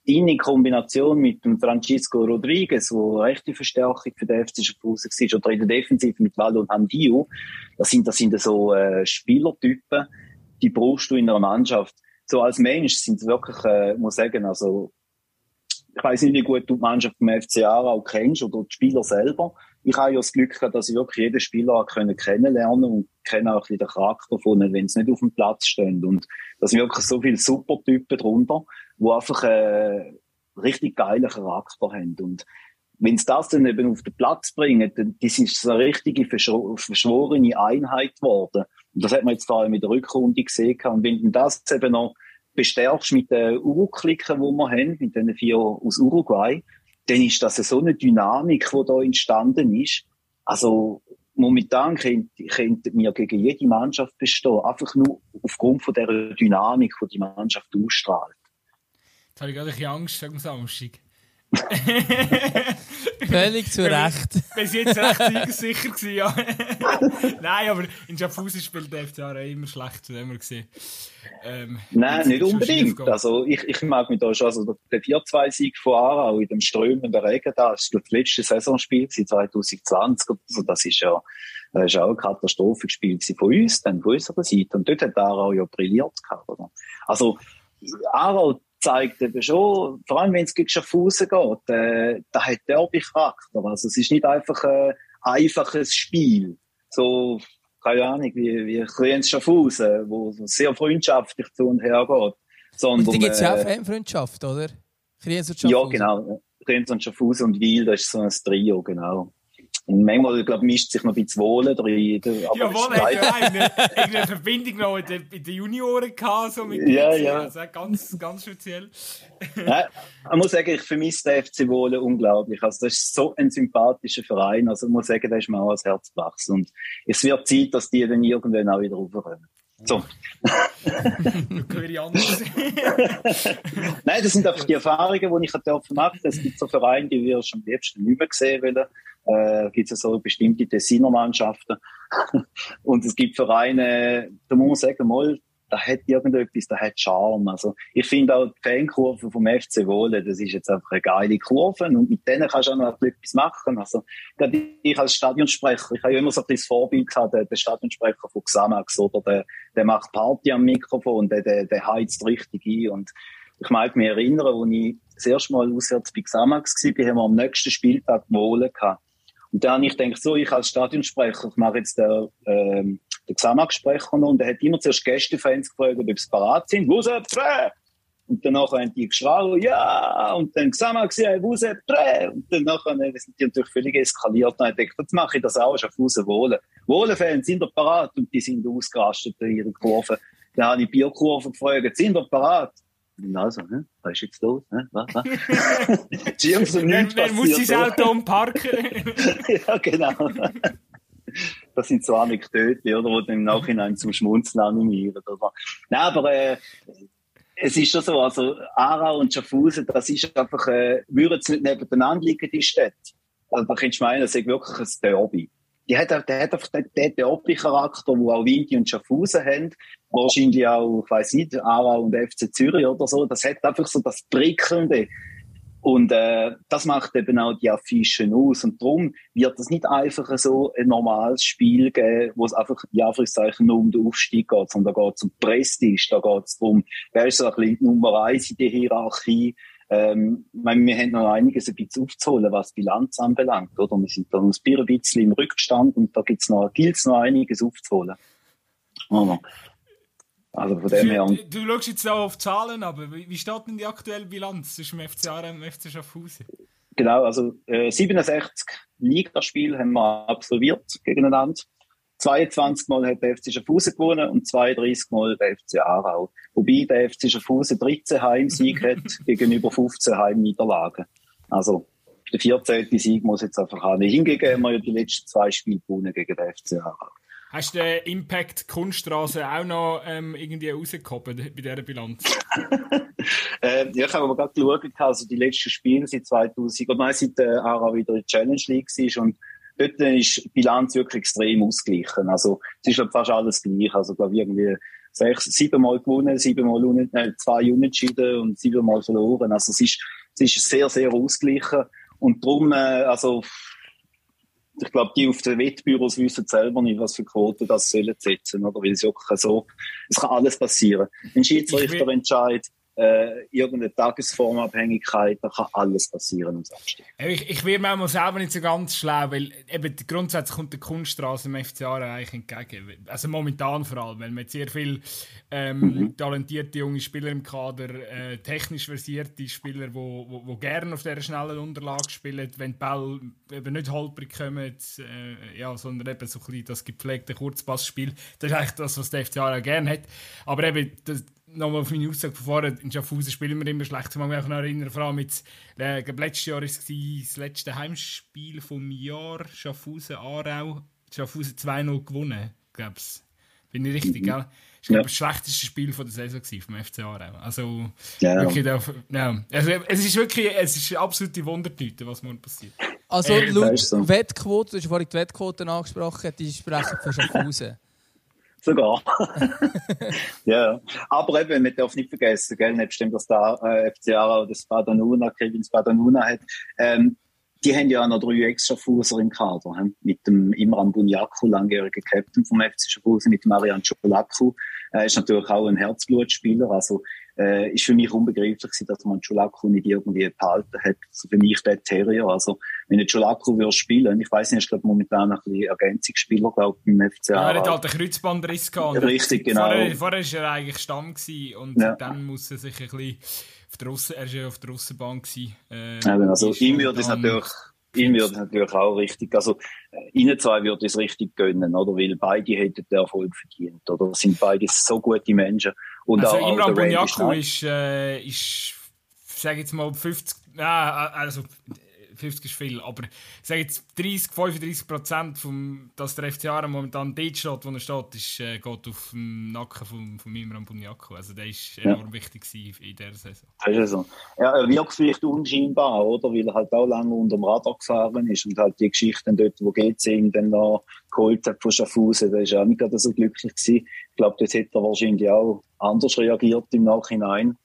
in Kombination mit dem Francisco Rodriguez, wo rechte Verstärkung für den FC Schaffhausen war, oder in der Defensive mit Valdo und Handio, das sind, das sind so äh, Spielertypen, die brauchst du in einer Mannschaft. So als Mensch sind es wirklich, äh, muss sagen, also ich weiß nicht, wie gut du die Mannschaft vom FC Aarau kennst oder die Spieler selber. Ich habe ja das Glück gehabt, dass ich wirklich jeden Spieler können kennenlernen und kenne auch den Charakter von wenn sie nicht auf dem Platz stehen. Und da sind wirklich so viele Supertypen drunter, die einfach äh, richtig geilen Charakter haben. Und wenn sie das dann eben auf den Platz bringen, dann das ist eine richtige verschworene Einheit geworden. Und das hat man jetzt vor allem in der Rückrunde gesehen. Und wenn du das eben noch bestärkst mit den Urklicken, die wir haben, mit den vier aus Uruguay, dann ist das so eine Dynamik, die da entstanden ist. Also, momentan könnten könnte wir gegen jede Mannschaft bestehen. Einfach nur aufgrund von der Dynamik, die die Mannschaft ausstrahlt. Jetzt habe ich gerade ein bisschen Angst am Samstag. Völlig zu Recht. Bis jetzt recht sicher gewesen, ja. Nein, aber in Schaffhausen spielt der FCA immer schlecht, zu dem wir gesehen. Ähm, Nein, nicht unbedingt. Also ich, ich mag mich da schon, also der 4-2-Sieg von Aarau in dem strömenden Regen da, das ist das letzte Saisonspiel 2020 also das ist ja, das ist auch ein Katastrophenspiel von uns, dann von unserer Seite. Und dort hat Aarau ja brilliert gehabt, oder? Also, Aarau zeigt eben schon, vor allem wenn es gegen Schaffhausen geht, äh, da hat Derby-Charakter. Also es ist nicht einfach ein einfaches Spiel. So, keine Ahnung, wie, wie Kriens Schaffhausen, wo sehr freundschaftlich zu und her geht. Sondern, und die gibt es ja auch äh, Freundschaft, oder? Kriens und Schaffhausen. Ja, genau. Kriens und Schaffhausen und Wiel, das ist so ein Trio, genau. Und manchmal, glaube mischt sich noch ein bisschen wohler drin. Ja, wohl, hat ja eine, eine Verbindung noch in den, in den Junioren gehabt, so mit Ja, ja. Also ganz, ganz speziell. ja, man muss sagen, ich vermisse den FC Wohlen unglaublich. Also, das ist so ein sympathischer Verein. Also, ich muss sagen, da ist mir auch ans Herz gewachsen. Und es wird Zeit, dass die dann irgendwann auch wieder raufkommen. So. Nein, das sind einfach die Erfahrungen, die ich machen durfte. Es gibt so Vereine, die wir schon am liebsten nicht mehr sehen wollen. Äh, gibt es so bestimmte Designermannschaften. Und es gibt Vereine, da muss man sagen, mal, da hat irgendetwas, da hat Charme. Also, ich finde auch die Fankurve vom FC Wohlen, das ist jetzt einfach eine geile Kurve und mit denen kannst du auch noch etwas machen. Also, gerade ich als Stadionsprecher, ich habe ja immer so ein bisschen Vorbild gehabt, der, der Stadionsprecher von Xamax, oder der, der macht Party am Mikrofon, der, der, der heizt richtig ein und ich mag mich erinnern, als ich das erste Mal auswärts bei Xamax war, haben wir am nächsten Spieltag Wohlen gehabt. Und dann ich gedacht, so, ich als Stadionsprecher, ich mache jetzt den, ähm, den Gesamtsprecher noch, und er hat immer zuerst Gästefans gefragt, ob sie parat sind. Wo sind die Und danach haben die geschrien, ja, und dann Gesamt gesehen, wo sind die Und danach sind die natürlich völlig eskaliert. Und ich dachte, jetzt mache ich das auch, schon auf Hause Wohlen. Wohlen-Fans, sind ihr parat? Und die sind ausgerastet in ihrer Kurve. Dann habe ich Bierkurve gefragt, sind ihr parat? Also, ne? was ist jetzt los? Ne? Was, was? so wer, wer muss sein Auto umparken? ja, genau. Das sind so Anekdoten, oder, die dann im Nachhinein zum Schmunzeln animieren. Oder? Nein, aber äh, es ist schon so, also Aarau und Schaffhausen, das ist einfach, äh, würden sie nicht nebeneinander liegen, die Städte. Also da könntest du meinen, es ist wirklich ein Derby die hat, der hat einfach den, den Derby-Charakter, wo auch Winti und Schaffhausen haben. Wahrscheinlich auch, ich weiss nicht, Aarau und FC Zürich oder so. Das hat einfach so das Prickelnde. Und äh, das macht eben auch die Affischen aus. Und darum wird es nicht einfach so ein normales Spiel geben, wo es einfach, ja, Anführungszeichen, nur um den Aufstieg geht, sondern da geht es um Prestige, da geht es darum, wer ist so ein bisschen Nummer eins in der Hierarchie, ähm, meine, wir haben noch einiges ein bisschen aufzuholen, was Bilanz anbelangt, oder? Wir sind da ein bisschen im Rückstand und da gibt's noch, gilt's noch einiges aufzuholen. Also von dem her. Du, schaust jetzt auch auf Zahlen, aber wie steht denn die aktuelle Bilanz zwischen dem FC Aarau und dem FC Schaffhausen? Genau, also äh, 67 Ligaspiele haben wir absolviert gegeneinander. 22 Mal hat der FC Schaffhausen gewonnen und 32 Mal der FC Aarau. Wobei der FC Schaffhausen 13 Heimsieg hat gegenüber 15 Heimniederlagen. Also, der 14. Sieg muss jetzt einfach nicht hingegen, haben wir ja die letzten zwei Spiele gewonnen gegen den FC Aarau. Hast du den Impact Kunststraße auch noch ähm, irgendwie rausgehoben bei dieser Bilanz? äh, ja, ich habe aber gerade geschaut, also die letzten Spiele seit 2000, oder nein, seit der Aarau wieder in der Challenge League war und dort ist die Bilanz wirklich extrem ausgeglichen. Also, es ist glaub, fast alles gleich. Also, glaube irgendwie sechs, siebenmal gewonnen, siebenmal un äh, zwei unentschieden und siebenmal verloren. Also, es ist, es ist sehr, sehr ausgeglichen. Und darum, äh, also, ich glaube, die auf den Wettbüros wissen selber nicht, was für Quoten das sollen setzen, oder? Weil es wirklich so, es kann alles passieren. Ein Schiedsrichter entscheidet, äh, irgendeine Tagesformabhängigkeit, da kann alles passieren am Samstag. Ich, ich werde mir selber nicht so ganz schlau, weil eben grundsätzlich kommt der Kunststraße im FCA eigentlich entgegen. Also momentan vor allem, weil man sehr viele ähm, mhm. talentierte junge Spieler im Kader, äh, technisch versierte Spieler, die wo, wo, wo gerne auf dieser schnellen Unterlage spielen, wenn die Bälle eben nicht holprig kommen, äh, ja, sondern eben so ein bisschen das gepflegte Kurzpassspiel. Das ist eigentlich das, was der FCA auch gerne hat. Aber eben, das, nochmal auf meine Aussage von vorher, in Schaffhausen spielen wir immer schlecht. Ich kann mich auch noch erinnern, vor allem mit, äh, letztes Jahr war es das letzte Heimspiel vom Jahr, Schaffhausen-Aarau. Schaffhausen 2-0 gewonnen, glaube ich. Bin ich richtig, gell? Das war ja. das schlechteste Spiel von der Saison vom FC Aarau. Also, ja, wirklich ja. Also, es ist wirklich, es ist absolute Wundertüte, was morgen passiert. Also, äh, laut so. Wettquote, du hast vorhin die Wettquote angesprochen, die sprechen von Schaffhausen sogar. ja, aber eben, man darf nicht vergessen, gell, nebst dem, dass da äh, FC Aarau das Badanuna, Kevin Badanuna hat, ähm, die haben ja auch noch drei extra Fußer im Kader, he? mit dem Imran Bunyaku, langjähriger Captain vom FC Schaffhausen, mit Marian Cholaku, äh, ist natürlich auch ein Herzblutspieler, also äh, ist für mich unbegreiflich dass man Chulaku nicht irgendwie behalten hat. Also für mich der Terrier. Also, wenn Chulaku würde spielen, ich weiß nicht, ich glaube momentan ein bisschen Ergänzungsspieler, glaube ich, im FCA. Ja, er hat halt einen Kreuzbandriss gehabt. Richtig, genau. Vorher, vorher war er eigentlich Stamm gewesen und ja. dann muss er sich ein bisschen auf der Russen, er war ja auf der Russenbahn gewesen. Äh, also, ihm würde es natürlich, ihm würde natürlich auch richtig, also, äh, ihnen zwei würde es richtig gönnen, oder? Weil beide hätten den Erfolg verdient, oder? Sind beide so gute Menschen. Und also auch, Imran Bunyaku ist, äh, ist, sag jetzt mal, 50, ja, also 50 ist viel, aber ich sage jetzt 30, 35 Prozent, vom, dass der FC Aarau momentan dort steht, wo er steht, ist, äh, geht auf den Nacken von, von Mimran Bunyaku. Also der ist enorm ja. wichtig in dieser Saison. Das ist so. Ja, er wirkt vielleicht unscheinbar, oder? Weil er halt auch lange unter dem Radar gefahren ist und halt die Geschichten dort, wo geht ihm dann noch geholt hat von Schaffhausen, der ist auch nicht gerade so glücklich gewesen. Ich glaube, dort hätte er wahrscheinlich auch anders reagiert im Nachhinein.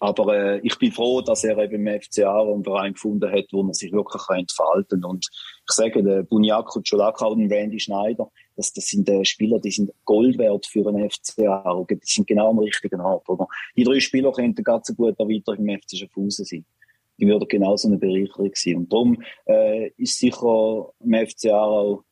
Aber äh, ich bin froh, dass er eben im FCA einen Verein gefunden hat, wo man sich wirklich entfalten kann. Und ich sage, der Bunyaku, Cholaka und Randy Schneider, das, das sind äh, Spieler, die sind Gold wert für einen FCA. Die sind genau am richtigen Ort. Oder? Die drei Spieler könnten ganz gut auch weiter im FC Schaffhausen sein. Die würden genauso eine Bereicherung sein. Und darum äh, ist sicher im FCA auch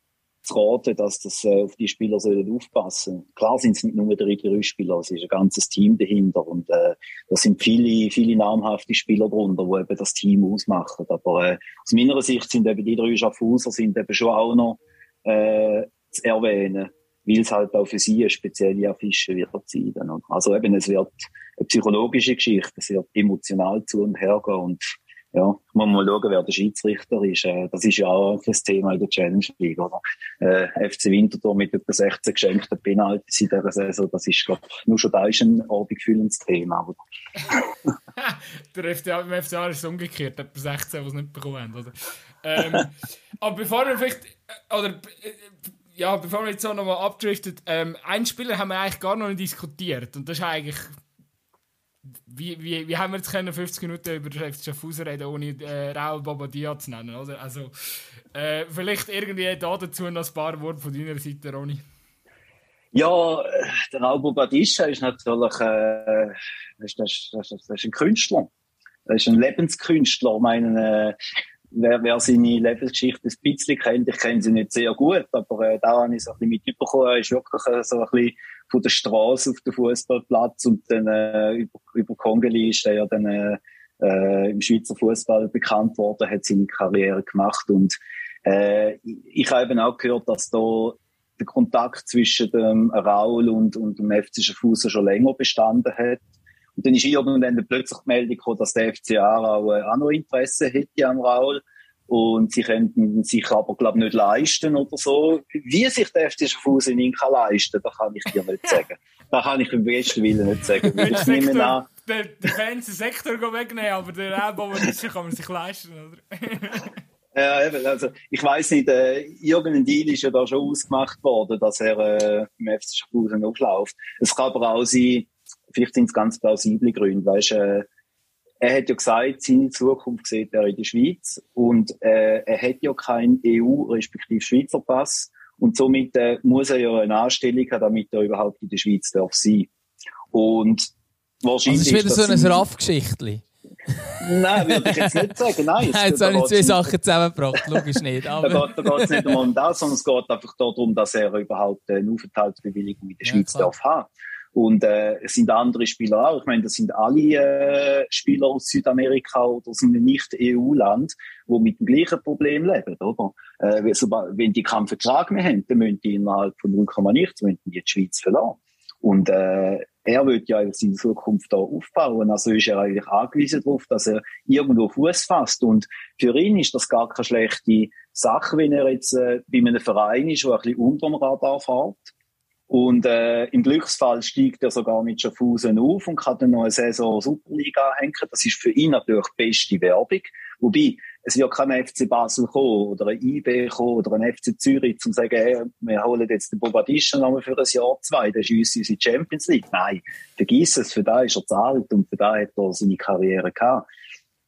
zu raten, dass das äh, auf die Spieler sollen aufpassen. Klar sind es nicht nur drei Gerüstspieler, es ist ein ganzes Team dahinter und äh, da sind viele, viele namhafte Spieler drunter, die eben das Team ausmachen. Aber äh, aus meiner Sicht sind eben die drei Schaffhauser sind eben schon auch noch äh, zu erwähnen, weil es halt auch für sie eine spezielle Affische wird sein. Also eben, es wird eine psychologische Geschichte, es wird emotional zu und her gehen und ja, muss mal schauen, wer der Schiedsrichter ist. Äh, das ist ja auch ein Thema in der Challenge League, oder? Äh, FC Winterthur mit etwa 16 geschenkten Penalties in dieser Saison, das ist, glaub, nur schon da ist ein abendfüllendes Thema, oder? der FCA, im FCA ist es umgekehrt, etwa 16, die es nicht bekommen haben, oder? Ähm, aber bevor wir vielleicht, äh, oder, äh, ja, bevor wir jetzt so nochmal abdriften, ähm, einen Spieler haben wir eigentlich gar noch nicht diskutiert und das ist eigentlich wie, wie, wie haben wir jetzt können 50 Minuten über den FC Schaffhausen reden, ohne äh, Raul Bobadilla zu nennen, oder? Also, äh, vielleicht irgendwie da dazu noch ein paar Worte von deiner Seite, Ronny. Ja, der Raul Bobadilla ist natürlich äh, das, das, das ist ein Künstler. Er ist ein Lebenskünstler. Ich meine, äh, wer, wer seine Lebensgeschichte ein bisschen kennt, ich kenne sie nicht sehr gut, aber äh, da habe ich so ein bisschen mitbekommen, er ist wirklich äh, so ein bisschen von der Straße auf den Fußballplatz und dann äh, über, über Kongeli ist er ja dann äh, äh, im Schweizer Fußball bekannt worden, hat seine Karriere gemacht und äh, ich habe eben auch gehört, dass da der Kontakt zwischen dem Raul und, und dem FC Schaffhausen schon länger bestanden hat. Und dann ist irgendwann plötzlich die Meldung gekommen, dass der FCA auch, äh, auch noch Interesse hätte am Raul. Und sie könnten sich aber, glaube ich, nicht leisten oder so. Wie sich der FC Schaffhausen ihn kann leisten, das kann ich dir nicht sagen. Das kann ich im besten Willen nicht sagen. ich nehme an, der, der ganze Sektor wegnehmen, aber der Ellbogen kann man sich leisten, oder? Ja, eben, also ich weiß nicht, äh, irgendein Deal ist ja da schon ausgemacht worden, dass er äh, im FC Schaffhausen aufläuft. Es kann aber auch sein, vielleicht sind es ganz plausible Gründe, weißt, äh, er hat ja gesagt, seine Zukunft sieht er in der Schweiz und äh, er hat ja keinen EU- respektive Schweizer Pass und somit äh, muss er ja eine Anstellung haben, damit er überhaupt in der Schweiz darf sein. Und wahrscheinlich... Also es ist wieder so eine Raff-Geschichte. Nein, würde ich jetzt nicht sagen. Nein, Nein jetzt habe ich zwei Sachen zusammengebracht, logisch nicht. Aber. da geht es nicht um das, sondern es geht einfach darum, dass er überhaupt eine Aufenthaltsbewilligung in der Schweiz ja, darf haben. Und äh, es sind andere Spieler auch. Ich meine, das sind alle äh, Spieler aus Südamerika oder aus einem Nicht-EU-Land, die mit dem gleichen Problem leben, oder? Äh, wenn die keinen Vertrag mehr haben, dann müssen die innerhalb von 0, nichts, müssen die, die Schweiz verlassen. Und äh, er wird ja seine Zukunft da aufbauen. Also ist er eigentlich angewiesen darauf, dass er irgendwo Fuß fasst. Und für ihn ist das gar keine schlechte Sache, wenn er jetzt äh, bei einem Verein ist, der ein bisschen unter dem Radar fährt und äh, im Glücksfall steigt er sogar mit Schaffhausen auf und kann dann noch eine Saison Superliga hängen. Das ist für ihn natürlich die beste Werbung. Wobei, es wird kein FC Basel kommen oder ein IB kommen oder ein FC Zürich, um zu sagen, hey, wir holen jetzt den Bobadischen nochmal für ein Jahr, zwei, das ist unsere Champions League. Nein, vergiss es, für da ist er zahlt und für da hat er seine Karriere gehabt.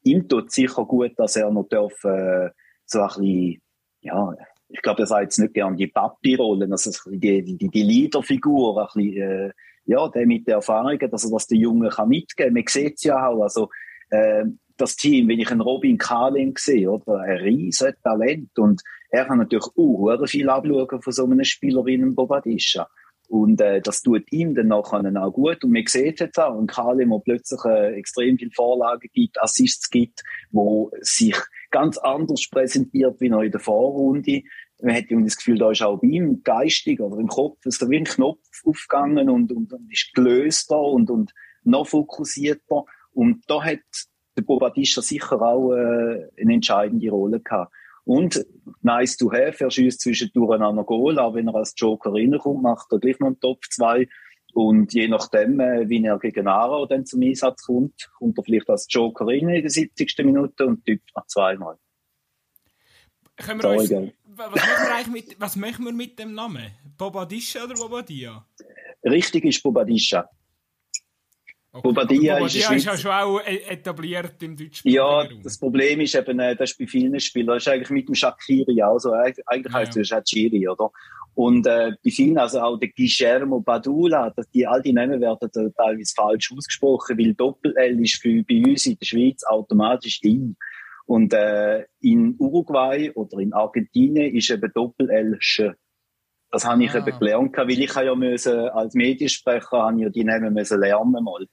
Ihm tut sicher gut, dass er noch darf, äh, so ein bisschen, ja, ich glaube, er sagt jetzt nicht gerne die Papi-Rollen, also die, die, die Leaderfigur, ein bisschen, äh, ja, der mit der Erfahrung, dass er das den Jungen kann mitgeben kann. Man sieht es ja auch, also, äh, das Team, wenn ich einen Robin Kahling sehe, oder, ein riesen Talent und er kann natürlich auch viel abschauen von so einem Spieler wie einem Bobadisha. Und äh, das tut ihm dann nachher auch gut. Und man sieht jetzt auch, und Kalim, wo plötzlich äh, extrem viele Vorlagen gibt, Assists gibt, wo sich ganz anders präsentiert wie noch in der Vorrunde. Man hat irgendwie das Gefühl, da ist auch bei ihm geistig oder im Kopf ist wie ein Knopf aufgegangen und, und, und ist gelöster und, und noch fokussierter. Und da hat der Bobadischa sicher auch äh, eine entscheidende Rolle gehabt. Und nice to have, er schießt zwischendurch an Goal, auch wenn er als Joker reinkommt, macht er gleich noch einen Top 2. Und je nachdem, äh, wie er gegen Aro dann zum Einsatz kommt, kommt er vielleicht als Joker rein in der 70. Minute und tippt noch zweimal. Können wir uns, was, machen wir eigentlich mit, was machen wir mit dem Namen? Bobadisha oder Bobadia? Richtig ist Bobadisha. Okay. Bobadilla, ist, ist ja schon auch e- etabliert im deutschen Ja, das Problem ist eben, äh, das ist bei vielen Spielern, das ist eigentlich mit dem Shakiri auch so. Eigentlich ja. heißt es Shakiri, oder? Und äh, bei vielen, also auch der Guillermo Badula, dass die, all die Namen werden teilweise falsch ausgesprochen, weil Doppel-L ist für, bei uns in der Schweiz automatisch in. Und äh, in Uruguay oder in Argentinien ist eben Doppel-L sch. Das habe ich ah. eben gelernt, weil ich ja müssen, als Mediensprecher habe ich ja die Namen müssen lernen mal.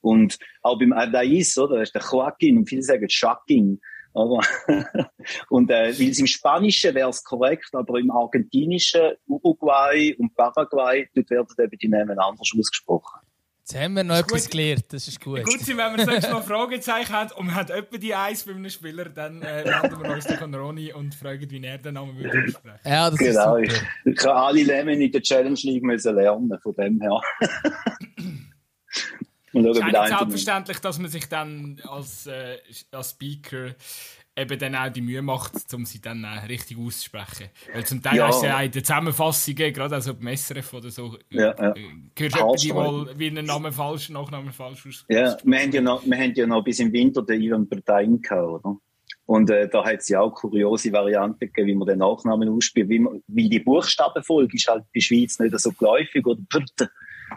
Und auch beim Adais, oder, das ist der Joaquin, und viele sagen Shaking. Aber und äh, weil es im Spanischen wäre es korrekt, aber im Argentinischen, Uruguay und Paraguay, dort werden eben die Namen anders ausgesprochen. Jetzt haben wir noch etwas gut. gelernt, das ist gut. Gut, wenn wir sonst noch Fragezeichen haben und wir haben etwa die Eins bei einem Spieler, dann äh, wenden wir uns an Ronny und fragen, wie er den Namen würde aussprechen. Ja, das genau, ist super. Ich, ich habe alle Namen in der Challenge League müssen lernen, von dem her. Und es ist nicht selbstverständlich, dass man sich dann als, äh, als Speaker eben dann auch die Mühe macht, um sie dann äh, richtig auszusprechen. Weil zum Teil ja. ist ja in den Zusammenfassungen, gerade also beim SRF oder so, ja, ja. gehört die mal wie ein Name falsch, Nachname falsch aus. Ja, wir haben ja noch, wir haben ja noch bis im Winter den Ivan Parteien gehabt, oder? Und äh, da hat es ja auch kuriose Varianten gegeben, wie man den Nachnamen ausspielt. Wie, man, wie die Buchstabenfolge ist halt bei Schweiz nicht so geläufig. Oder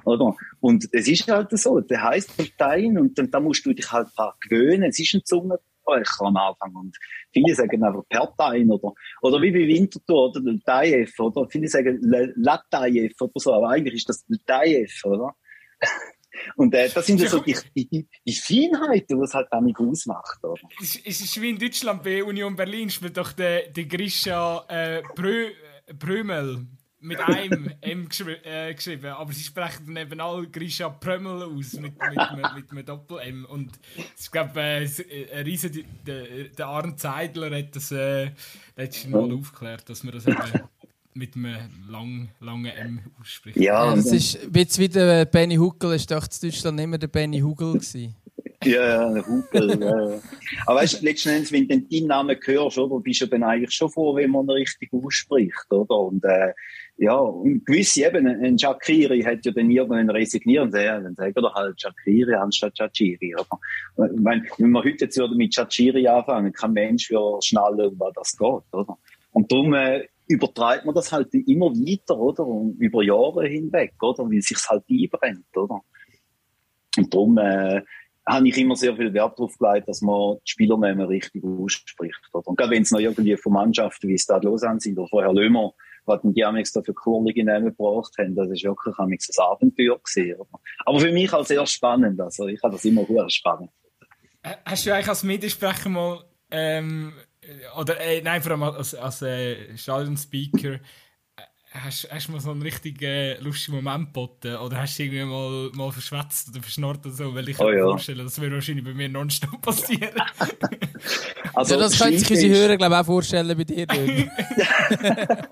oder? Und es ist halt so, der heißt Parteien und dann, da musst du dich halt daran gewöhnen. Es ist ein Zungenbrecher am Anfang und viele sagen einfach Parteien oder, oder wie bei Winterthur oder Latayev oder viele sagen Latayev oder so, aber eigentlich ist das Latayev, oder? Und äh, das sind ja so die, die, Feinheiten, die es halt nicht ausmacht. Oder? Es, es ist wie in Deutschland bei Union Berlin, spielt doch der, der Grisha äh, Brö, Brömel mit einem M äh, geschrieben, aber sie sprechen dann eben alle Grisha Prömmel aus mit, mit, mit, mit einem Doppel-M. Und ich glaube, äh, äh, ein riesen, der, der Arne Zeidler hat das äh, letztes Mal aufgeklärt, dass man das eben mit einem lang, langen M ausspricht. Ja, ja das ist jetzt wieder Benny Huckel, ist doch in Deutschland nicht mehr der Benny Hugel gewesen. Ja, der Hugel, ja. Aber weißt du, letzten Endes, wenn du deinen Namen hörst, oder, bist du dann eigentlich schon froh, wenn man ihn richtig ausspricht, oder? Und, äh, ja, und gewisse eben, ein Shakiri hat ja dann irgendwann resigniert ja, dann sagen wir halt Shakiri anstatt Shakiri. Ich meine, wenn wir heute jetzt mit Shakiri anfangen, kein Mensch wird schnallen, um was das geht, oder? Und darum, äh, übertreibt man das halt immer weiter, oder? Und über Jahre hinweg, oder? Weil sich's halt einbrennt, oder? Und darum, äh, habe ich immer sehr viel Wert darauf gelegt, dass man die Spielernamen richtig ausspricht. Oder? Und gerade wenn es noch irgendwie von Mannschaften wie Stade Lausanne sind oder vorher Lömer, was die Amix da für kurlige Namen gebraucht haben, das ist wirklich Amix ein Abenteuer gewesen. Oder? Aber für mich auch sehr spannend, also ich habe das immer sehr spannend. Hast du eigentlich als Mediensprecher mal, ähm, oder äh, nein, vor allem als, als äh, Stadion-Speaker, Hast, hast du mal so einen richtig äh, lustigen Moment geboten? Oder hast du irgendwie mal, mal verschwätzt oder verschnort oder so? Weil ich oh, kann mir ja. vorstellen, das würde wahrscheinlich bei mir nonstop passieren. also, ja, das können sich unsere Hörer, glaube ich, auch vorstellen bei dir.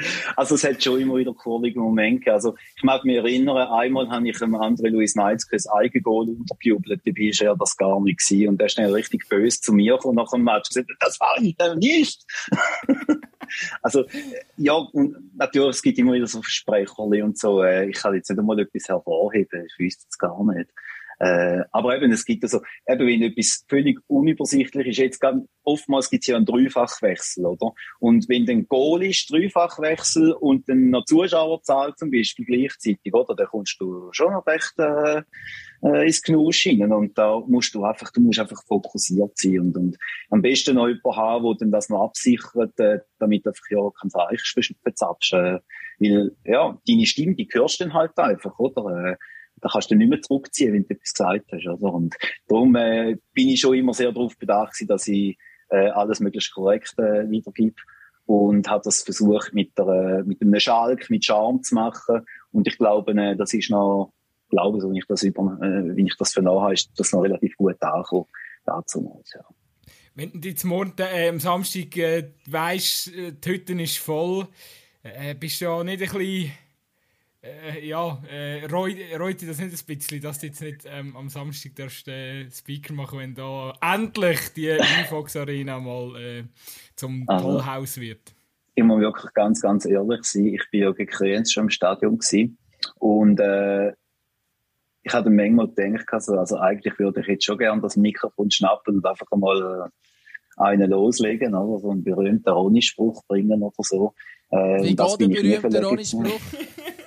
Also es hat schon immer wieder kurlige Momente. Also ich mag mich erinnern, einmal habe ich einem anderen Luis Neitzke ein Eigengoal untergejubelt, dabei war er das gar nicht gewesen. Und er ist dann richtig böse zu mir gekommen nach dem Match und gesagt, das war ich dann nicht. also ja, und natürlich, es gibt immer wieder so Versprechen und so. Äh, ich kann jetzt nicht einmal etwas hervorheben, ich wüsste es gar nicht. Äh, aber eben, es gibt also, eben, wenn etwas völlig unübersichtlich ist, jetzt gerade, oftmals gibt es ja einen Dreifachwechsel, oder? Und wenn dann Goal ist, Dreifachwechsel und dann noch Zuschauerzahl zum Beispiel gleichzeitig, oder? Dann kommst du schon noch recht, äh, äh, ins Knusch hinein. Und da musst du einfach, du musst einfach fokussiert sein und, und am besten noch jemanden haben, der dann das noch absichert, äh, damit du einfach ja kein Zeichen verzapfst. Äh, weil, ja, deine Stimme, die hörst du dann halt einfach, oder? Äh, da kannst du nicht mehr zurückziehen, wenn du etwas gesagt hast. Oder? Und darum äh, bin ich schon immer sehr darauf bedacht, dass ich äh, alles möglichst korrekt äh, wiedergebe und habe das versucht mit, der, mit einem Schalk, mit Charme zu machen. Und ich glaube, äh, das ist noch, glaube so, wenn ich das über, äh, wenn ich das vernommen habe, ist das noch relativ gut angekommen. dazu ja. Wenn du jetzt morgen äh, am Samstag äh, weißt, äh, die Hütte ist voll, äh, bist du ja nicht ein bisschen. Äh, ja, äh, reut, reut das nicht ein bisschen, dass du jetzt nicht ähm, am Samstag darfst, äh, Speaker machen wenn da endlich die Infox Arena mal äh, zum also, Tollhaus wird? Ich muss wirklich ganz, ganz ehrlich sein. Ich bin ja gegen Kriens schon im Stadion gewesen. und äh, ich hatte manchmal gedacht, also, also eigentlich würde ich jetzt schon gerne das Mikrofon schnappen und einfach mal äh, einen loslegen, oder so einen berühmten Ronny-Spruch bringen oder so. Äh, Wie geht der berühmte Ronny-Spruch?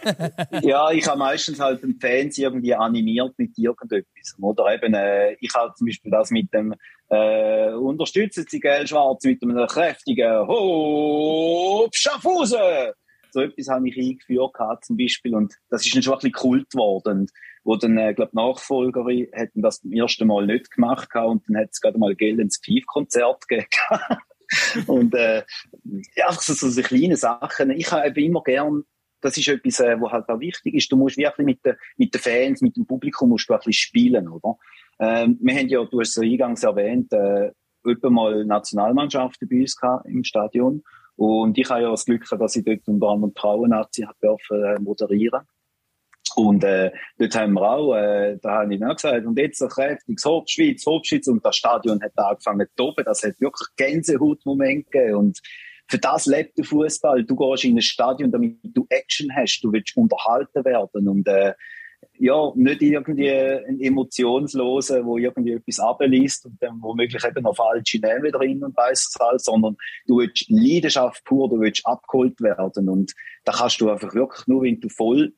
ja, ich habe meistens halt den Fans irgendwie animiert mit irgendetwas. Oder eben, äh, ich habe zum Beispiel das mit dem äh, unterstützen Sie Geld Schwarz mit einem kräftigen Hop Schaffhausen. So etwas habe ich eingeführt gehabt, zum Beispiel und das ist dann schon ein bisschen Kult geworden. Wo dann, äh, glaube Nachfolgerin hätten das zum ersten Mal nicht gemacht gehabt und dann hat es gerade mal Geld ins Pief-Konzert gegeben. und äh, ja, einfach so, so kleine Sachen. Ich habe immer gern das ist etwas, äh, was halt auch wichtig ist. Du musst wirklich mit den, mit den Fans, mit dem Publikum musst du ein bisschen spielen, oder? Ähm, wir haben ja, du hast es eingangs erwähnt, äh, etwa mal Nationalmannschaften bei uns gehabt im Stadion. Und ich habe ja das Glück, dass ich dort unter anderem Frauen-Nazi moderieren und äh, dort haben wir auch, äh, da habe ich auch gesagt, und jetzt ein kräftiges Hauptschweiz, Hauptschweiz, und das Stadion hat angefangen zu toben, das hat wirklich Gänsehautmoment gegeben. Und für das lebt der Fußball. Du gehst in ein Stadion, damit du Action hast, du willst unterhalten werden. Und äh, ja, nicht irgendwie ein Emotionslosen, wo irgendwie etwas abliest und dann womöglich eben noch falsche Namen drin und weiss es alles, sondern du willst Leidenschaft pur, du willst abgeholt werden. Und da kannst du einfach wirklich nur, wenn du voll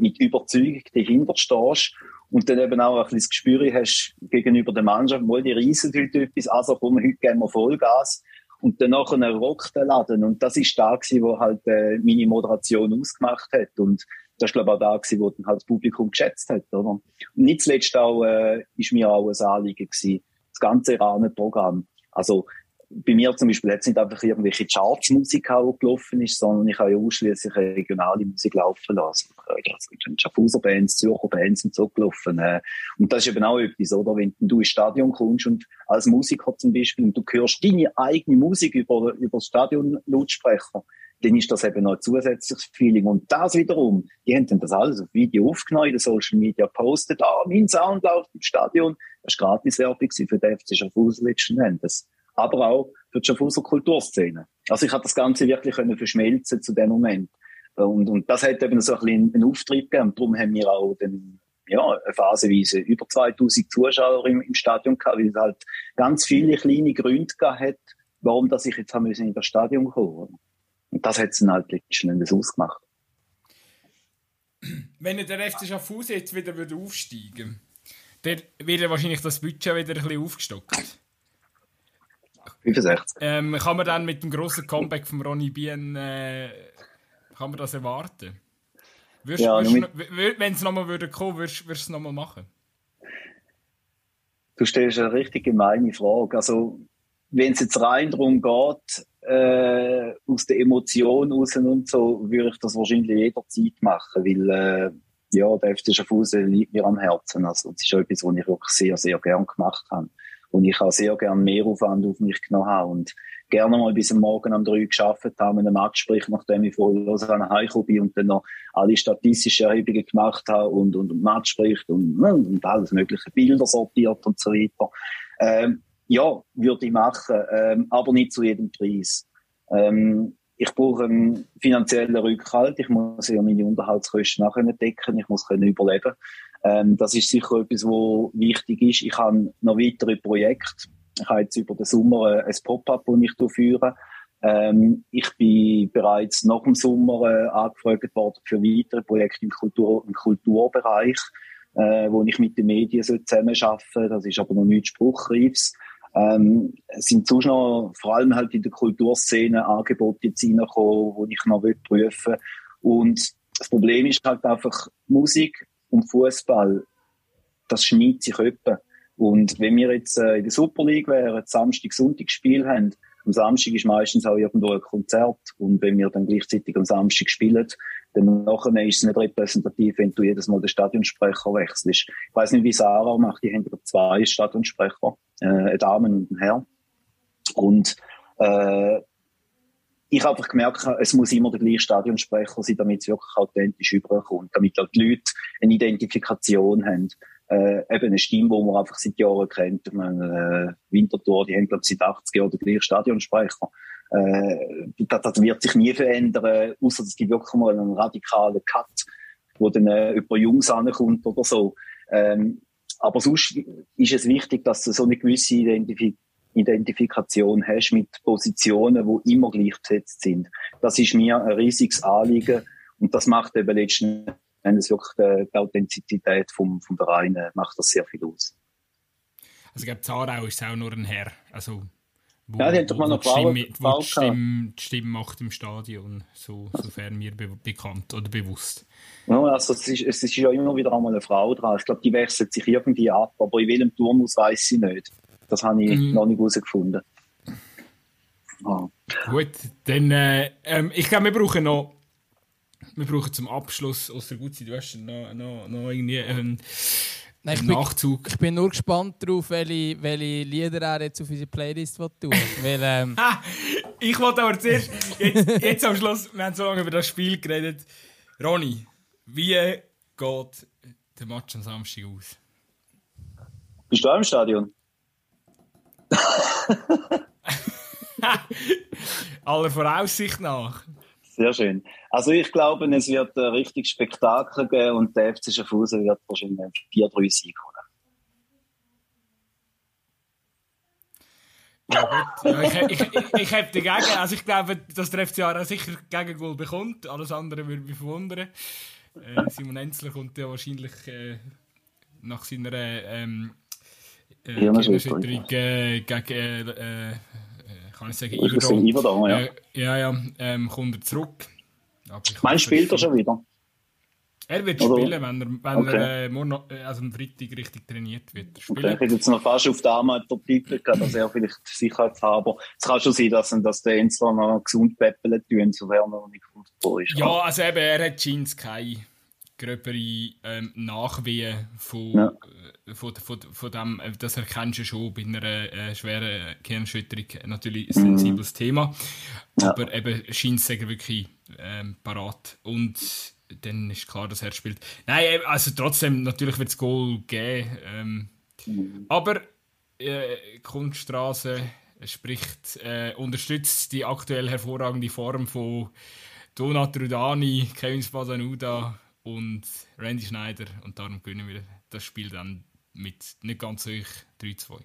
mit Überzeugung dahinter stehst und dann eben auch ein bisschen das Gespür hast gegenüber der Mannschaft, mal die Riesen heute etwas, also komm, heute geben wir Vollgas und dann nachher rockt der Laden und das ist da gewesen, wo halt äh, meine Moderation ausgemacht hat und das ist glaube ich auch da gewesen, wo dann halt das Publikum geschätzt hat, oder? Und nicht zuletzt auch, äh, ist mir auch ein Anliegen gewesen, das ganze Rahmenprogramm. Also, bei mir zum Beispiel es nicht einfach irgendwelche Chartsmusik gelaufen ist, sondern ich habe ja ausschließlich regionale Musik laufen lassen. Also, Schaffhauser Bands, Zürcher Bands und so gelaufen. Äh. Und das ist eben auch etwas, oder? Wenn du ins Stadion kommst und als Musiker zum Beispiel und du hörst deine eigene Musik über, über das Stadion-Lautsprecher, dann ist das eben noch ein zusätzliches Feeling. Und das wiederum, die haben dann das alles auf Video aufgenommen, in den Social Media postet, ah, mein Sound läuft im Stadion. Das war Gratis-Werbung für den FC Schaffhausen letzten Endes aber auch für die Schaffhauser Kulturszene. Also ich habe das Ganze wirklich können verschmelzen zu dem Moment. Und, und das hat eben so ein bisschen einen Auftrieb gegeben. Und darum haben wir auch dann, ja, phasenweise über 2000 Zuschauer im, im Stadion gehabt, weil es halt ganz viele kleine Gründe gehabt hat, warum dass ich jetzt haben in das Stadion kommen Und das hat es dann halt letzten Endes ausgemacht. Wenn der FC Schaffhausen jetzt wieder aufsteigen würde, dann wird wahrscheinlich das Budget wieder ein bisschen aufgestockt. 65. Ähm, kann man dann mit dem grossen Comeback von Ronny Bien äh, kann man das erwarten? Würdest, ja, wenn es nochmal würde kommen, würdest du es nochmal machen? Du stellst eine richtig gemeine Frage. Also, wenn es jetzt rein darum geht, äh, aus der Emotion raus und so, würde ich das wahrscheinlich jederzeit machen, weil äh, ja, der FC Schaffhausen liegt mir am Herzen. Also, das ist etwas, was ich wirklich sehr, sehr gern gemacht habe. Und ich auch sehr gerne mehr Aufwand auf mich genommen habe und gerne mal bis am Morgen um drei geschafft habe, mit einem Matchsprich, nachdem ich von Lausanne heimgekommen bin und dann noch alle statistischen Erhebungen gemacht habe und, und, und Match spricht und, und alles mögliche Bilder sortiert und so weiter. Ähm, ja, würde ich machen, ähm, aber nicht zu jedem Preis. Ähm, ich brauche einen finanziellen Rückhalt. Ich muss ja meine Unterhaltskosten nachher decken. Ich muss können überleben. Ähm, das ist sicher etwas, was wichtig ist. Ich habe noch weitere Projekte. Ich habe jetzt über den Sommer ein Pop-up, das ich durchführe. Ähm, ich bin bereits nach dem Sommer äh, angefragt worden für weitere Projekte im, Kultur im Kulturbereich, äh, wo ich mit den Medien zusammenarbeiten soll. Das ist aber noch nichts Spruchreifs. Ähm, es sind sonst noch, vor allem halt in der Kulturszene, Angebote jetzt reingekommen, die ich noch prüfen will. Und das Problem ist halt einfach, Musik und Fußball, das schneidet sich öppe. Und wenn wir jetzt äh, in der Super League wären, Samstag, Sonntag Spiel haben, am Samstag ist meistens auch irgendwo ein Konzert. Und wenn wir dann gleichzeitig am Samstag spielen, dann nachher ist es nicht repräsentativ, wenn du jedes Mal den Stadionsprecher wechselst. Ich weiß nicht, wie Sarah macht, die haben zwei Stadionsprecher, äh, eine Dame und ein Herr. Und äh, ich habe einfach gemerkt, es muss immer der gleiche Stadionsprecher sein, damit es wirklich authentisch überkommt, damit auch die Leute eine Identifikation haben. Äh, eben eine Stimme, die man einfach seit Jahren kennt. Ich meine, äh, Winterthur, die haben, glaube ich, seit 80 Jahren den gleichen Stadionsprecher. Äh, das, das, wird sich nie verändern, außer es gibt wirklich mal einen radikalen Cut, wo dann äh, über Jungs ankommt oder so. Ähm, aber sonst ist es wichtig, dass so eine gewisse Identifikation Identifikation hast mit Positionen, die immer gleich besetzt sind. Das ist mir ein riesiges Anliegen und das macht eben letzten Endes wirklich die, die Authentizität vom, vom Verein äh, macht das sehr viel aus. Also ich glaube, Zarau ist auch nur ein Herr, also wo, ja, die haben doch mal noch Stimme, wo die Stimme, die Stimme macht im Stadion, so, sofern mir be bekannt oder bewusst. Ja, also es ist, es ist ja immer wieder einmal eine Frau dran. Ich glaube, die wechselt sich irgendwie ab, aber in welchem Turnus weiß sie nicht. Das habe ich mhm. noch nicht herausgefunden. Ah. Gut, dann, äh, ähm, ich glaube, wir brauchen noch, wir brauchen zum Abschluss, aus der du hast noch, noch, noch irgendwie ähm, Nein, ich Nachzug. Bin, ich bin nur gespannt darauf, welche, welche Lieder er jetzt auf unsere Playlist tun Weil, ähm, Ich wollte aber zuerst, jetzt, jetzt am Schluss, wir haben so lange über das Spiel geredet. Ronny, wie geht der Match am Samstag aus? Bist du auch im Stadion? Aller Voraussicht nach. Sehr schön. Also ich glaube, es wird ein richtig Spektakel geben und der FC Schaffhausen wird wahrscheinlich 4-3 Sieg holen. Ja gut, ja, ich, ich, ich, ich habe dagegen, also ich glaube, dass der FC auch sicher Gegengol bekommt, alles andere würde mich verwundern. Äh, Simon Enzler kommt ja wahrscheinlich äh, nach seiner ähm, äh, Gehirnerschütterung äh, gegen, äh, äh, kann ich sagen, Iverdon. Iverdon ja. Äh, ja, ja, ähm, kommt er zurück. Meinst du, spielt er schon wieder? Er wird Oder? spielen, wenn er, wenn okay. er äh, morgen, äh, also am Freitag richtig trainiert wird. Spielen. Okay, ich hätte jetzt noch fast auf den Arm tippt, dass er vielleicht Sicherheit haben. Aber es kann schon sein, dass, dass der Enzler noch gesund peppeln tun, sofern er noch nicht Fußball ist. Ja, also eben, er hat Jeans keine gröbere ähm, Nachwehen von, ja. äh, von, von, von dem, äh, das erkennst du schon bei einer äh, schweren Kernschütterung, natürlich ein sensibles mhm. Thema, aber ja. eben scheint es wirklich ähm, parat und dann ist klar, dass er spielt. Nein, also trotzdem, natürlich wird es Goal geben, ähm, mhm. aber äh, Kunststraße spricht, äh, unterstützt die aktuell hervorragende Form von Donat Rudani, Kevin Spadanuda und Randy Schneider und darum gewinnen wir das Spiel dann mit nicht ganz hoch 3-2.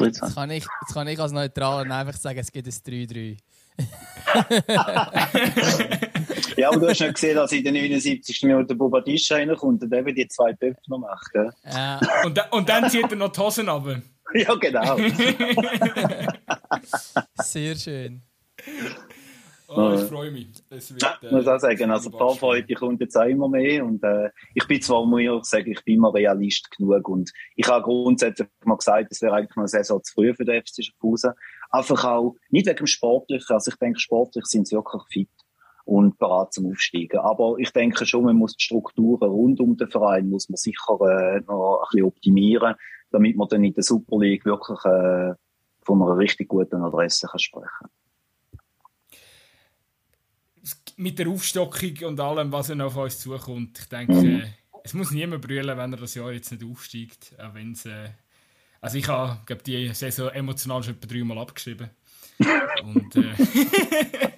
Jetzt kann, ich, jetzt kann ich als Neutraler einfach sagen, es gibt ein 3-3. ja, aber du hast nicht gesehen, dass in den 79. Minute Bobadischa reinkommt und eben die zwei Töpfe noch macht. Gell? Ja. Und, und dann zieht er noch die Hosen ab. ja, genau. Sehr schön. Oh, ich freue mich. Es wird, ja, muss auch sagen, also die Vorfreude kommt jetzt auch immer mehr und äh, ich bin zwar, muss ich auch sagen, ich bin immer Realist genug und ich habe grundsätzlich mal gesagt, es wäre eigentlich noch eine Saison zu früh für den FC Schaffhausen. Einfach auch, nicht wegen dem Sportlichen, also ich denke, sportlich sind sie wirklich fit und bereit zum Aufsteigen. Aber ich denke schon, man muss die Strukturen rund um den Verein muss man sicher äh, noch ein bisschen optimieren, damit man dann in der Super League wirklich äh, von einer richtig guten Adresse kann sprechen kann mit der Aufstockung und allem, was noch auf uns zukommt, ich denke, mhm. äh, es muss niemand brüllen, wenn er das Jahr jetzt nicht aufsteigt. Auch wenn's, äh, also ich habe die Saison emotional schon etwa dreimal abgeschrieben. und äh,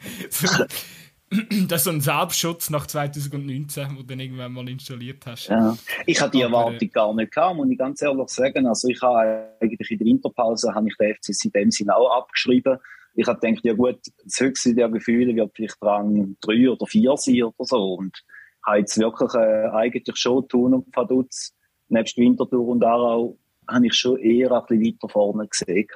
das ist so ein Selbstschutz nach 2019, den du dann irgendwann mal installiert hast. Ja. Ich hatte die Erwartung gar nicht gehabt, muss ich ganz ehrlich sagen. Also ich habe eigentlich in der Winterpause habe ich den FC in dem Sinne auch abgeschrieben ich habe gedacht, ja gut, das höchste der Gefühle wird vielleicht Rang drei oder vier sein oder so. Und habe jetzt wirklich äh, eigentlich schon Thun und Vaduz, nebst Winterthur und Aarau, habe ich schon eher ein bisschen weiter vorne gesehen.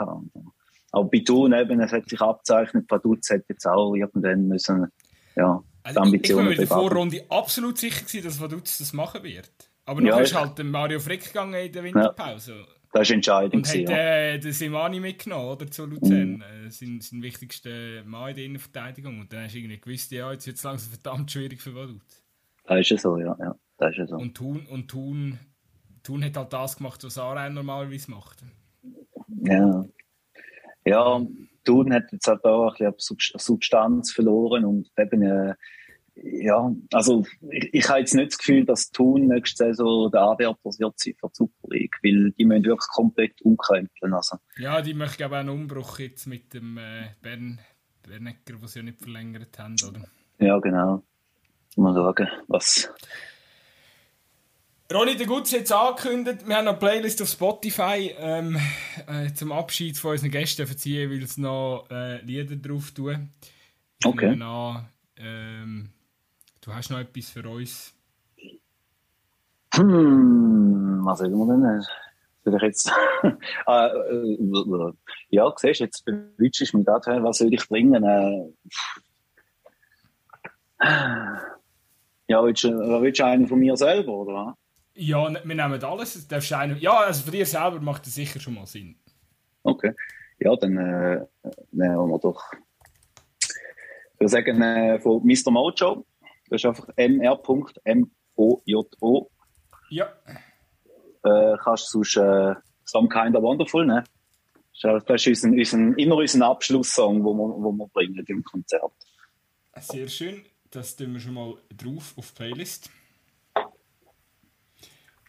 Aber bei Thun eben, es hat sich abzeichnet, Vaduz hätte jetzt auch irgendwann müssen, ja, also Ambitionen Ich, ich war in der Vorrunde absolut sicher gewesen, dass Vaduz das machen wird. Aber ja, noch ist halt Mario Frick gegangen in der Winterpause. Ja. Das ist entscheidend. Und hat äh, den Simani mitgenommen, oder, zu Luzern. Mhm. Äh, sein, sein wichtigster Mann in der Innenverteidigung. Und dann hast du irgendwie gewusst, ja, jetzt wird es langsam verdammt schwierig für Vaduz. Das ist ja so, ja. ja. Das ist ja so. Und Thun, und Thun, Thun hat halt das gemacht, was Aarau normalerweise macht. Ja. Ja, Thun hat jetzt halt auch ein bisschen Substanz verloren und eben, äh, ja, also ich, ich habe jetzt nicht das Gefühl, dass Thun nächste Saison der Anwärter wird sein für die Super League, weil die müssen wirklich komplett umkrempeln. Also. Ja, die möchten aber auch einen Umbruch jetzt mit dem äh, Bern, Bernecker, den sie ja nicht verlängert haben, oder? Ja, genau. Mal schauen, was... Ronny, der Gutz hat es angekündigt, wir haben eine Playlist auf Spotify ähm, äh, zum Abschied von unseren Gästen verziehen, weil es noch äh, Lieder drauf tun. Okay. An, ähm, du hast noch etwas für uns? Hm, was sagen wir denn? Soll ich jetzt... ah, äh, ja, siehst du, jetzt bewütschst du mich gerade, was soll ich bringen? Äh, ja, willst du, willst du einen von mir selber, oder ja, wir nehmen alles. Darfst einen, ja, also für dich selber macht das sicher schon mal Sinn. Okay. Ja, dann äh, nehmen wir doch. Ich würde sagen, äh, von Mr. Mojo. Das ist einfach mr.mojo. Ja. Äh, kannst du sonst äh, Some Kind of Wonderful nehmen? Das ist unser, unser, immer unser Abschlusssong, den wir, wo wir bringen im Konzert. Sehr schön. Das tun wir schon mal drauf auf die Playlist.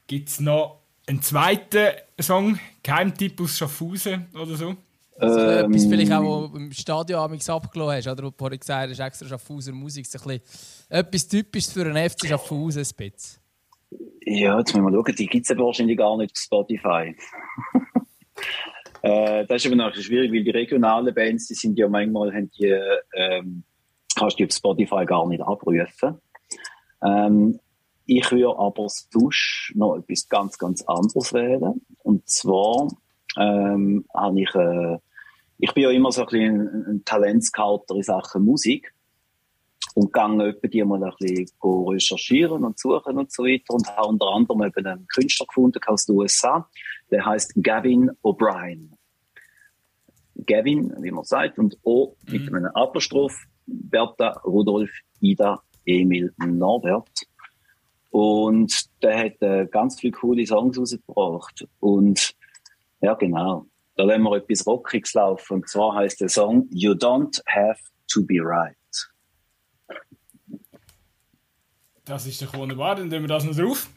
Gibt es noch einen zweiten Song, Geheimtipp aus Schaffhausen oder so? Also ähm, etwas vielleicht auch, im Stadion amigs abgelassen hast, oder? Wo du vorhin gesagt hast, extra Schaffhauser Musik, ist ein bisschen etwas Typisches für einen FC Schaffhausen, ein Ja, jetzt müssen wir schauen, die gibt es wahrscheinlich gar nicht auf Spotify. äh, das ist aber noch schwierig, weil die regionalen Bands, die sind ja manchmal, haben die, ähm, kannst du auf Spotify gar nicht abrufen. Ähm, ich würde aber sonst noch etwas ganz, ganz anderes wählen. Und zwar ähm, habe ich, äh, ich bin ja immer so ein bisschen ein, ein Talentscouter in Sachen Musik und gehe etwa die mal ein bisschen recherchieren und suchen und so weiter und habe unter anderem eben einen Künstler gefunden aus den USA, der heißt Gavin O'Brien. Gavin, wie man sagt, und O mhm. mit einem Apostroph, Bertha, Rudolf, Ida, Emil, Norbert. Und der hat äh, ganz viele coole Songs rausgebracht. Und ja, genau. Da lassen wir etwas Rockiges laufen. Und zwar heißt der Song You Don't Have to Be Right. Das ist doch wunderbar, dann nehmen wir das noch drauf.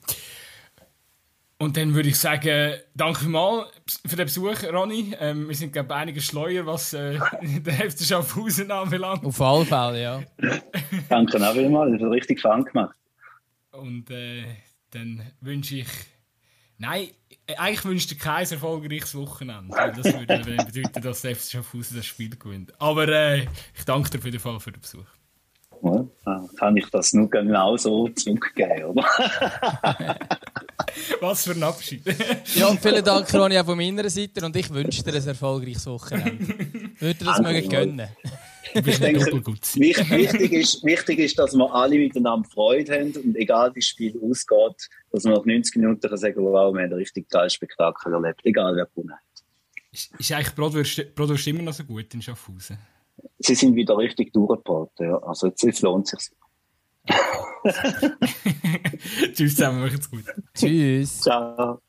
Und dann würde ich sagen, danke mal für den Besuch, Ronny. Ähm, wir sind, glaube ich, einige schleuer, was äh, den FC Schaffhausen anbelangt. Auf alle Fälle, ja. danke auch vielmals, das hat richtig Fun gemacht. Und äh, dann wünsche ich. Nein, eigentlich wünsche ich kein erfolgreiches Wochenende. Das würde dann bedeuten, dass der FC Schaffhausen das Spiel gewinnt. Aber äh, ich danke dir auf jeden Fall für den Besuch. Ja, kann ich das nur genau so zurückgeben, oder? Was für ein Abschied. ja, und vielen Dank, Ronny, auch von meiner Seite. Und ich wünsche dir ein erfolgreiches Wochenende. Würde dir das mögen gönnen? Ich denke, wichtig, ist, wichtig ist, dass wir alle miteinander Freude haben und egal wie das Spiel ausgeht, dass wir nach 90 Minuten sagen, wow, wir haben ein richtig geiles Spektakel erlebt, egal wer gewonnen hat. Ist, ist eigentlich Bratwurst, Bratwurst immer noch so gut in Schaffhausen? Sie sind wieder richtig durchgebaut, ja. Also jetzt, jetzt lohnt es sich. Tschüss zusammen, macht's gut. Tschüss. Ciao.